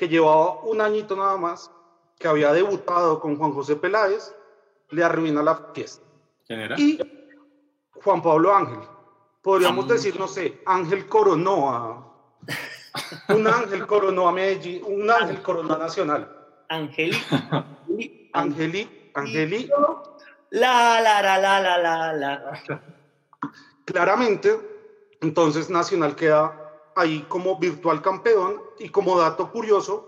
que llevaba un añito nada más, que había debutado con Juan José Peláez, le arruina la fiesta.
¿Quién era?
Y Juan Pablo Ángel, podríamos decir, no sé, Ángel coronó a... Un ángel coronó a Medellín, un ángel coronó a Nacional.
Angeli.
Angeli, Angeli
La, la, la, la, la, la, la.
Claramente, entonces Nacional queda ahí como virtual campeón y como dato curioso,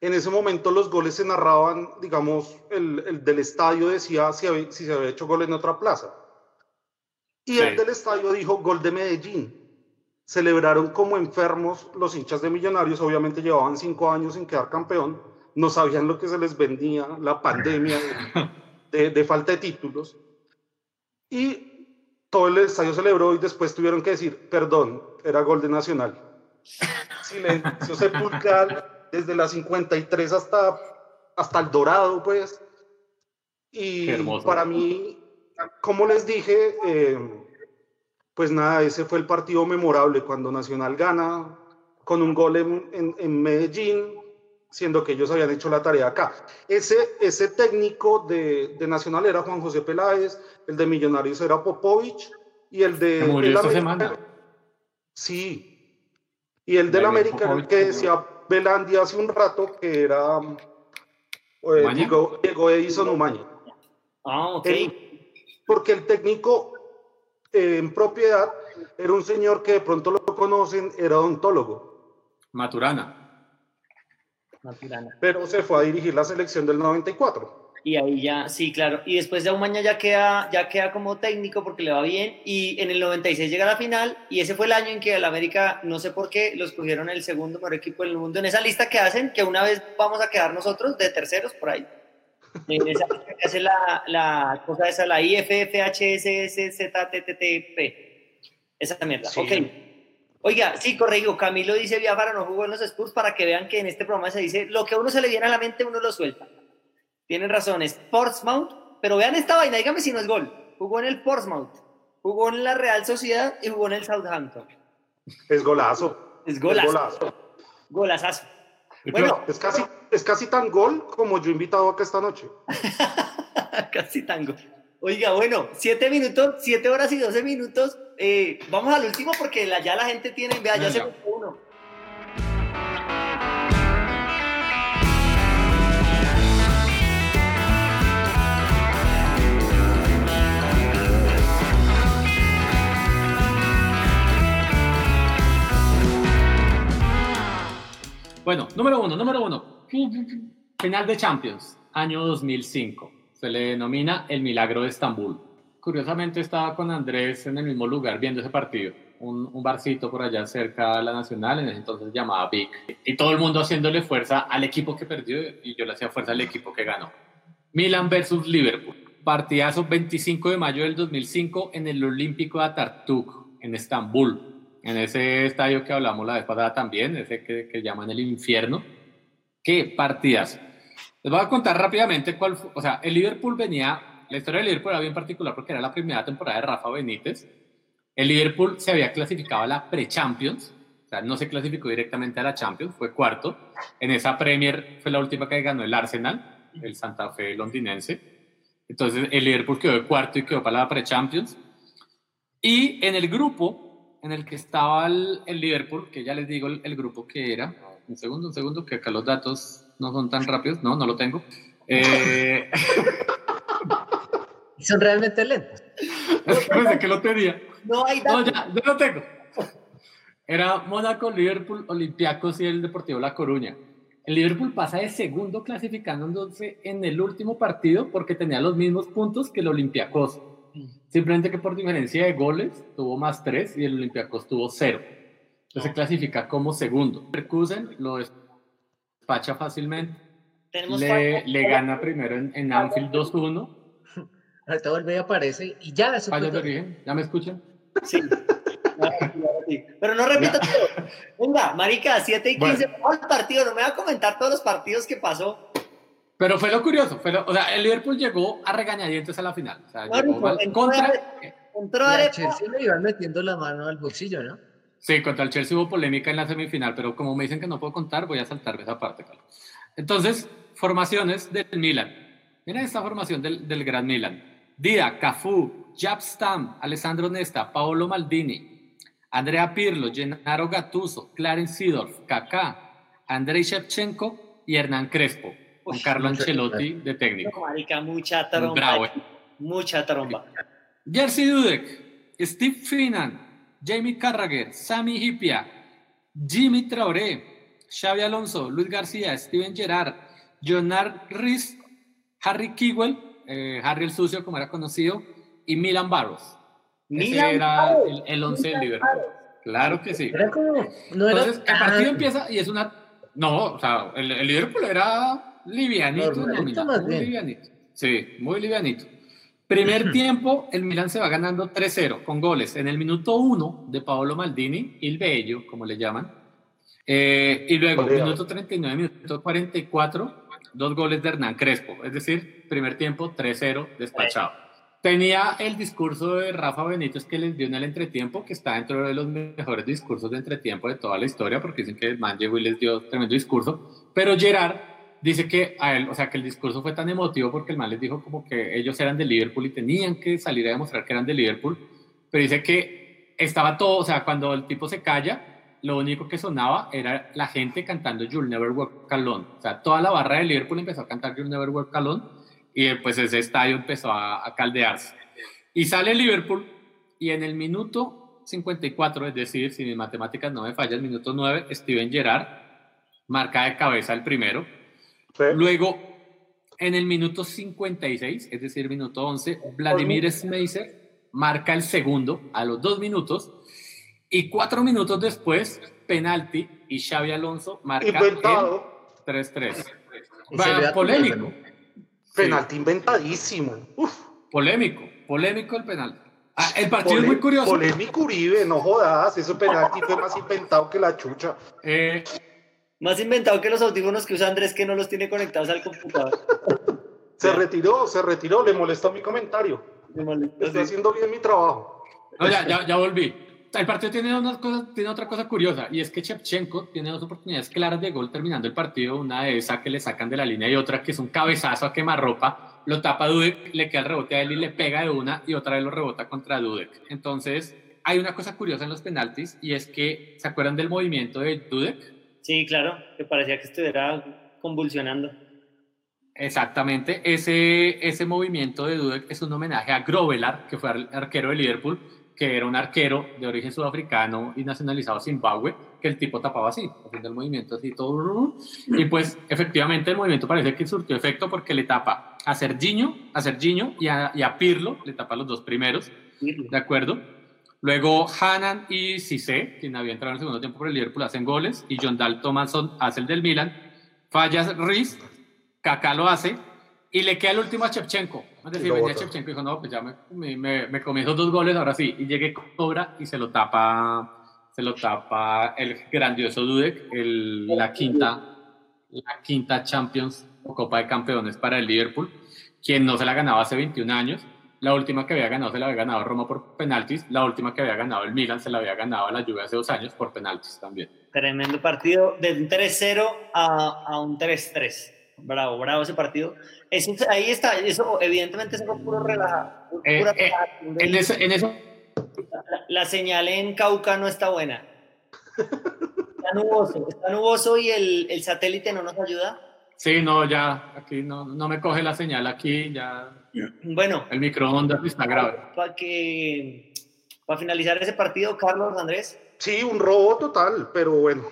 en ese momento los goles se narraban, digamos, el, el del estadio decía si, había- si se había hecho gol en otra plaza. Y el del estadio dijo gol de Medellín. Celebraron como enfermos los hinchas de Millonarios, obviamente llevaban cinco años sin quedar campeón, no sabían lo que se les vendía, la pandemia de- de- de falta de títulos. Y todo el estadio celebró y después tuvieron que decir, perdón, era gol de Nacional. Silencio sepulcral desde la 53 hasta, hasta el Dorado, pues. Y para mí, como les dije, eh, pues nada, ese fue el partido memorable cuando Nacional gana con un gol en, en- en Medellín, siendo que ellos habían hecho la tarea acá. Ese, ese técnico de, de Nacional era Juan José Peláez, el de Millonarios era Popovich y el de...
Se murió
el
esta
América-
semana.
Sí. Y el del América era el
Popovich,
que decía Belandi hace un rato que era eh. Diego, Diego Edison Umaña.
Ah, ok.
El- porque el técnico eh, en propiedad era un señor que de pronto lo conocen, era odontólogo,
Maturana.
Maturana.
pero se fue a dirigir la selección del 94.
Y ahí ya, sí, claro. Y después de Umaña ya queda, ya queda como técnico porque le va bien. Y en el 96 llega a la final. Y ese fue el año en que el América, no sé por qué, los cogieron el segundo mejor equipo del mundo. En esa lista que hacen, que una vez vamos a quedar nosotros de terceros por ahí. En esa lista que hace la, la cosa esa, la IFFHSSZTTP. Esa mierda.
Sí.
Ok. Oiga, sí, corrijo. Camilo dice Biafara no jugó en los Spurs para que vean que en este programa se dice lo que a uno se le viene a la mente, uno lo suelta. Tienen razón, es Portsmouth, pero vean esta vaina, dígame si no es gol. Jugó en el Portsmouth, jugó en la Real Sociedad y jugó en el Southampton.
Es golazo.
Es golazo.
Es golazo.
Golazazo. Bueno,
Es casi, es casi tan gol como yo he invitado acá esta noche.
casi tango. Oiga, bueno, siete minutos, siete horas y doce minutos. Eh, vamos al último porque la- ya la gente tiene, vea, ya se metió uno.
Bueno, número uno, número uno. Final de Champions, año 2005. Se le denomina el Milagro de Estambul. Curiosamente estaba con Andrés en el mismo lugar viendo ese partido. Un, un barcito por allá cerca de la Nacional, en ese entonces llamaba Vic. Y todo el mundo haciéndole fuerza al equipo que perdió y yo le hacía fuerza al equipo que ganó. Milan versus Liverpool. Partidazo 25 de mayo del 2005 en el Olímpico de Atatürk, en Estambul. En ese estadio que hablamos la vez pasada también, ese que, que llaman el infierno. ¿Qué partidas? Les voy a contar rápidamente cuál fue. O sea, el Liverpool venía. La historia del Liverpool era bien particular porque era la primera temporada de Rafa Benítez. El Liverpool se había clasificado a la Pre-Champions. O sea, no se clasificó directamente a la Champions, fue cuarto. En esa Premier fue la última que ganó el Arsenal, el Santa Fe londinense. Entonces, el Liverpool quedó cuarto y quedó para la Pre-Champions. Y en el grupo en el que estaba el, el Liverpool, que ya les digo el, el grupo que era. Un segundo, un segundo, que acá los datos no son tan rápidos. No, no lo tengo. Eh,
Son realmente lentos.
pensé que lo tenía.
No hay
No,
datos.
ya, ya lo tengo. Era Mónaco, Liverpool, Olympiacos y el Deportivo La Coruña. El Liverpool pasa de segundo clasificándose en el último partido porque tenía los mismos puntos que el Olympiacos. Simplemente que por diferencia de goles tuvo más tres y el Olympiacos tuvo cero. Entonces se clasifica como segundo. Percusen lo despacha fácilmente.
Tenemos
Le, le gana primero en, en Anfield 2-1.
Ahorita vuelve y aparece y ya eso
Fallas de origen. ¿Ya me escuchan?
Sí. Pero no repita todo. Venga, marica, 7 y 15, vamos al partido. No me va a comentar todos los partidos que pasó.
Pero fue lo curioso, fue lo- o sea, el Liverpool llegó a regañadientes a la final. O sea, llegó mal- contra,
Entró Arepa.
Chelsea le iban metiendo la mano al bolsillo, ¿no?
Sí, contra el Chelsea hubo polémica en la semifinal, pero como me dicen que no puedo contar, voy a saltarme esa parte, Carlos. Entonces, formaciones del Milan. Mira esta formación del, del Gran Milan. Dida, Cafú, Jab Stam, Alessandro Nesta, Paolo Maldini, Andrea Pirlo, Gennaro Gattuso, Clarence Seedorf, Kaká, Andrei Shevchenko y Hernán Crespo, con
Uy,
Carlo Ancelotti de técnico.
Marica, mucha tromba.
Bravo, eh.
Mucha tromba.
Jersey Dudek, Steve Finan, Jamie Carragher, Sami Hipia, Jimmy Traoré, Xavi Alonso, Luis García, Steven Gerrard, Jonard Riz, Harry Kewell, eh, Harry el Sucio como era conocido, y Milan Barros. Ese
Milan
era
Barros,
el, el once del
Milan
Liverpool. Claro que sí.
Era como. No era
Entonces, el partido empieza y es una... No, o sea, el, el Liverpool era livianito,
más
muy livianito. Sí, muy livianito. Primer tiempo, el Milan se va ganando 3-0 con goles en el minuto 1 de Paolo Maldini, il Bello, como le llaman. Eh, y luego, minuto 39, minuto 44, dos goles de Hernán Crespo. Es decir, primer tiempo 3-0 despachado. Tenía el discurso de Rafa Benítez que les dio en el entretiempo, que está dentro de los mejores discursos de entretiempo de toda la historia, porque dicen que el man llegó y les dio tremendo discurso. Pero Gerard dice que a él, o sea, que el discurso fue tan emotivo porque el man les dijo como que ellos eran de Liverpool y tenían que salir a demostrar que eran de Liverpool. Pero dice que estaba todo, o sea, cuando el tipo se calla, lo único que sonaba era la gente cantando You'll Never Walk Alone. O sea, toda la barra de Liverpool empezó a cantar You'll Never Walk Alone y pues ese estadio empezó a, a caldearse. Y sale Liverpool y en el minuto 54, es decir, si mis matemáticas no me fallan, minuto 9, Steven Gerrard marca de cabeza el primero.
Sí.
Luego, en el minuto 56, es decir, minuto 11, Vladimir Smeiser marca el segundo a los dos minutos. Y cuatro minutos después, penalti y Xavi Alonso marca el
Inventado.
3-3.
Se vea
polémico.
todo,
Penalti inventadísimo. Uf.
Polémico, polémico el penal. Ah, el partido es muy curioso.
Polémico Uribe, no jodas. Ese penalti fue más inventado que la chucha.
Eh,
Más inventado que los audífonos que usa Andrés que no los tiene conectados al computador.
Se retiró, se retiró, le molestó mi comentario.
Me molestó,
Estoy
sí.
haciendo bien mi trabajo.
No, ya, ya, ya volví. El partido tiene, unas cosas, tiene otra cosa curiosa y es que Shevchenko tiene dos oportunidades claras de gol terminando el partido. Una de esa que le sacan de la línea y otra que es un cabezazo a quemarropa. Lo tapa Dudek, le queda el rebote a él y le pega de una y otra vez lo rebota contra Dudek. Entonces, hay una cosa curiosa en los penaltis y es que, ¿se acuerdan del movimiento de Dudek?
Sí, claro, que parecía que estuviera convulsionando.
Exactamente, ese, ese movimiento de Dudek es un homenaje a Grovelar, que fue ar- arquero de Liverpool, que era un arquero de origen sudafricano y nacionalizado Zimbabue, que el tipo tapaba así, haciendo el movimiento así todo. Y pues efectivamente el movimiento parece que surtió efecto porque le tapa a Serginho, a Serginho y a, y a Pirlo, le tapa los dos primeros, ¿de acuerdo? Luego Hanan y Cissé, quien había entrado en el segundo tiempo por el Liverpool, hacen goles y John Dal Thomason hace el del Milan. Falla Riz, Kaká lo hace y le queda el último a Shevchenko. Es decir, venía
bota.
Shevchenko y dijo, no, pues ya me, me, me, comí esos dos goles, ahora sí. Y llegue Cobra y se lo tapa, se lo tapa el grandioso Dudek, el, la quinta, la quinta Champions o Copa de Campeones para el Liverpool, quien no se la ganaba hace 21 años. La última que había ganado se la había ganado Roma por penaltis. La última que había ganado el Milan se la había ganado a la Juve hace dos años por penaltis también.
Tremendo partido, de un 3-0 a, a un 3-3. Bravo, bravo ese partido. Eso, ahí está, eso evidentemente es algo puro relajado.
Eh, eh, En ese, en ese
la, la señal en Cauca no está buena. Está nuboso, está nuboso y el, el satélite no nos ayuda.
Sí, no, ya, aquí no, no me coge la señal, aquí ya
Bueno,
el microondas está grave.
para que para finalizar ese partido, Carlos Andrés,
Sí, un robo total, pero bueno.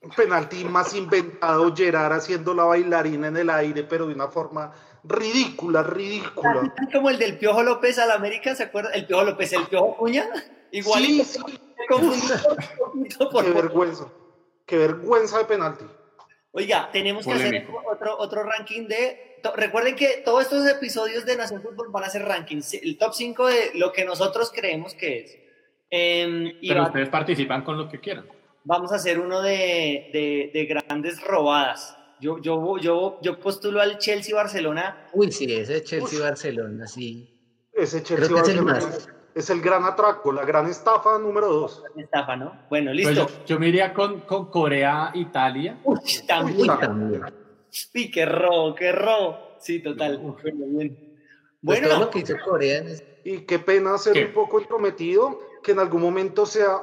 Un penalti más inventado, Gerard haciendo la bailarina en el aire, pero de una forma ridícula, ridícula.
como el del Piojo López al América, ¿se acuerda? El Piojo López, el Piojo Cuña, igual
Sí, sí,
un poquito por
qué
poco.
vergüenza. Qué vergüenza de penalti.
Oiga, tenemos que hacer otro, otro ranking de... to- Recuerden que todos estos episodios de Nación Fútbol van a ser rankings. El top 5 de lo que nosotros creemos que es. Em, y
Pero
va-
ustedes participan con lo que quieran.
vamos a hacer uno de, de- de grandes robadas. Yo, yo, yo, yo postulo al Chelsea-Barcelona.
Uy, sí, ese Chelsea-Barcelona, sí.
Ese Chelsea
Creo que es el
gran atraco, la gran estafa número dos.
Estafa, ¿no? Bueno,
Pues
listo.
yo, yo me iría con, con Corea, Italia.
Uy, también.
Uy, también.
Sí, qué robo, qué robo. Sí, total. Bueno, bien.
Pues
Bueno,
lo que hizo Corea ese-
Y qué pena ser
¿Qué?
un poco entrometido, que en algún momento sea,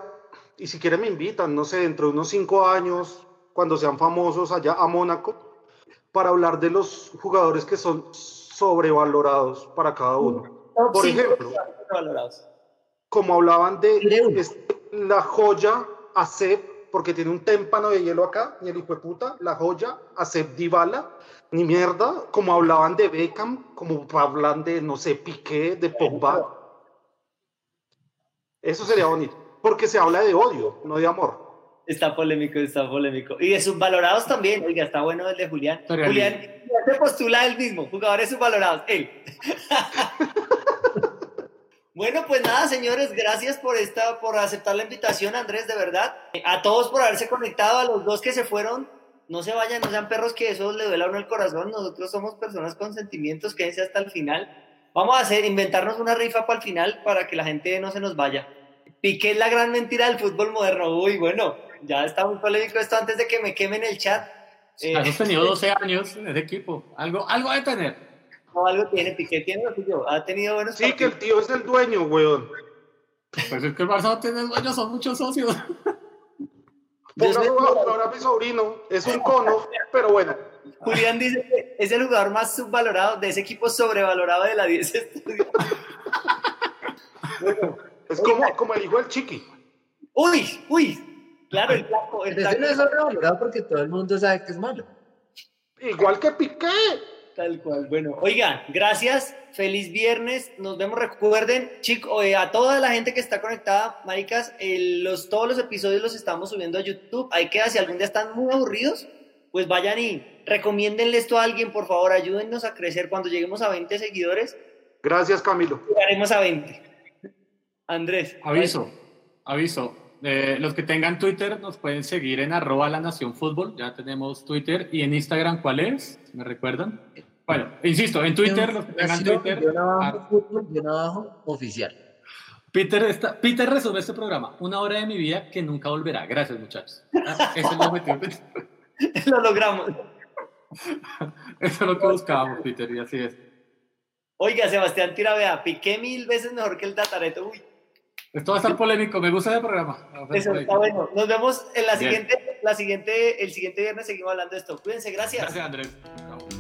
y si quieren me invitan, no sé, dentro de unos cinco años, cuando sean famosos allá a Mónaco, para hablar de los jugadores que son sobrevalorados para cada uno. Por ejemplo, como hablaban de la joya Acep, porque tiene un témpano de hielo acá, ni el hijo de puta, la joya Acep Dybala, ni mierda, como hablaban de Beckham, como hablan de, no sé, Piqué, de Pogba. Eso sería bonito, porque se habla de odio, no de amor.
Está polémico, está polémico. Y de subvalorados también. Oiga, está bueno el de Julián.
Estaría
Julián, se postula él mismo. Jugadores subvalorados. Él. bueno, pues nada, señores. Gracias por esta, por aceptar la invitación, Andrés, de verdad. A todos por haberse conectado, a los dos que se fueron. No se vayan, no sean perros que eso le duele a uno el corazón. Nosotros somos personas con sentimientos, quédense hasta el final. Vamos a hacer, inventarnos una rifa para el final para que la gente no se nos vaya. Piqué es la gran mentira del fútbol moderno. Uy, bueno, ya está muy polémico esto antes de que me quemen el chat. Eh,
Ha sostenido 12 años en ese equipo. Algo, algo de tener.
no, algo tiene, Piqué tiene lo suyo. Ha tenido buenos
Sí, que el
partidos.
tío es el dueño, weón.
Pues es que el Barça no tiene dueños, son muchos socios.
Yo
Ponga
sé-
a jugar a mi sobrino, es un cono, pero bueno.
Julián dice que es el jugador más subvalorado de ese equipo sobrevalorado de la 10 estudios. bueno,
Es como, como el hijo del chiqui.
uy, uy, claro, el flaco, el
Pero ese no es sobrevalorado porque todo el mundo sabe que es malo.
Igual que Piqué.
tal cual. Bueno, oigan, gracias, feliz viernes, nos vemos, recuerden, chicos, a toda la gente que está conectada, maricas, los, todos los episodios los estamos subiendo a YouTube, hay que, si algún día están muy aburridos, pues vayan y recomiéndenle esto a alguien, por favor, ayúdennos a crecer, cuando lleguemos a 20 seguidores,
Gracias, Camilo.
llegaremos a 20. Andrés.
Aviso, aviso. Eh, los que tengan Twitter nos pueden seguir en arroba la nación fútbol. Ya tenemos Twitter. ¿Y en Instagram cuál es? ¿Me recuerdan? Bueno, insisto, en Twitter, los que tengan Twitter,
abajo,
ah,
fútbol, abajo, oficial.
Peter, está, Peter resume este programa, una hora de mi vida que nunca volverá. Gracias, muchachos. Ah, Eso es lo, objetivo.
Lo logramos.
Eso es lo que buscábamos, Peter, y así es.
Oiga, Sebastián Tiravea, piqué mil veces mejor que el Tatareto. Uy,
Esto va a estar polémico, me gusta ese programa. Ser
eso está bueno. Nos vemos en la
Bien.
siguiente, la siguiente, el siguiente viernes seguimos hablando de esto. Cuídense, gracias.
Gracias, Andrés. Chao.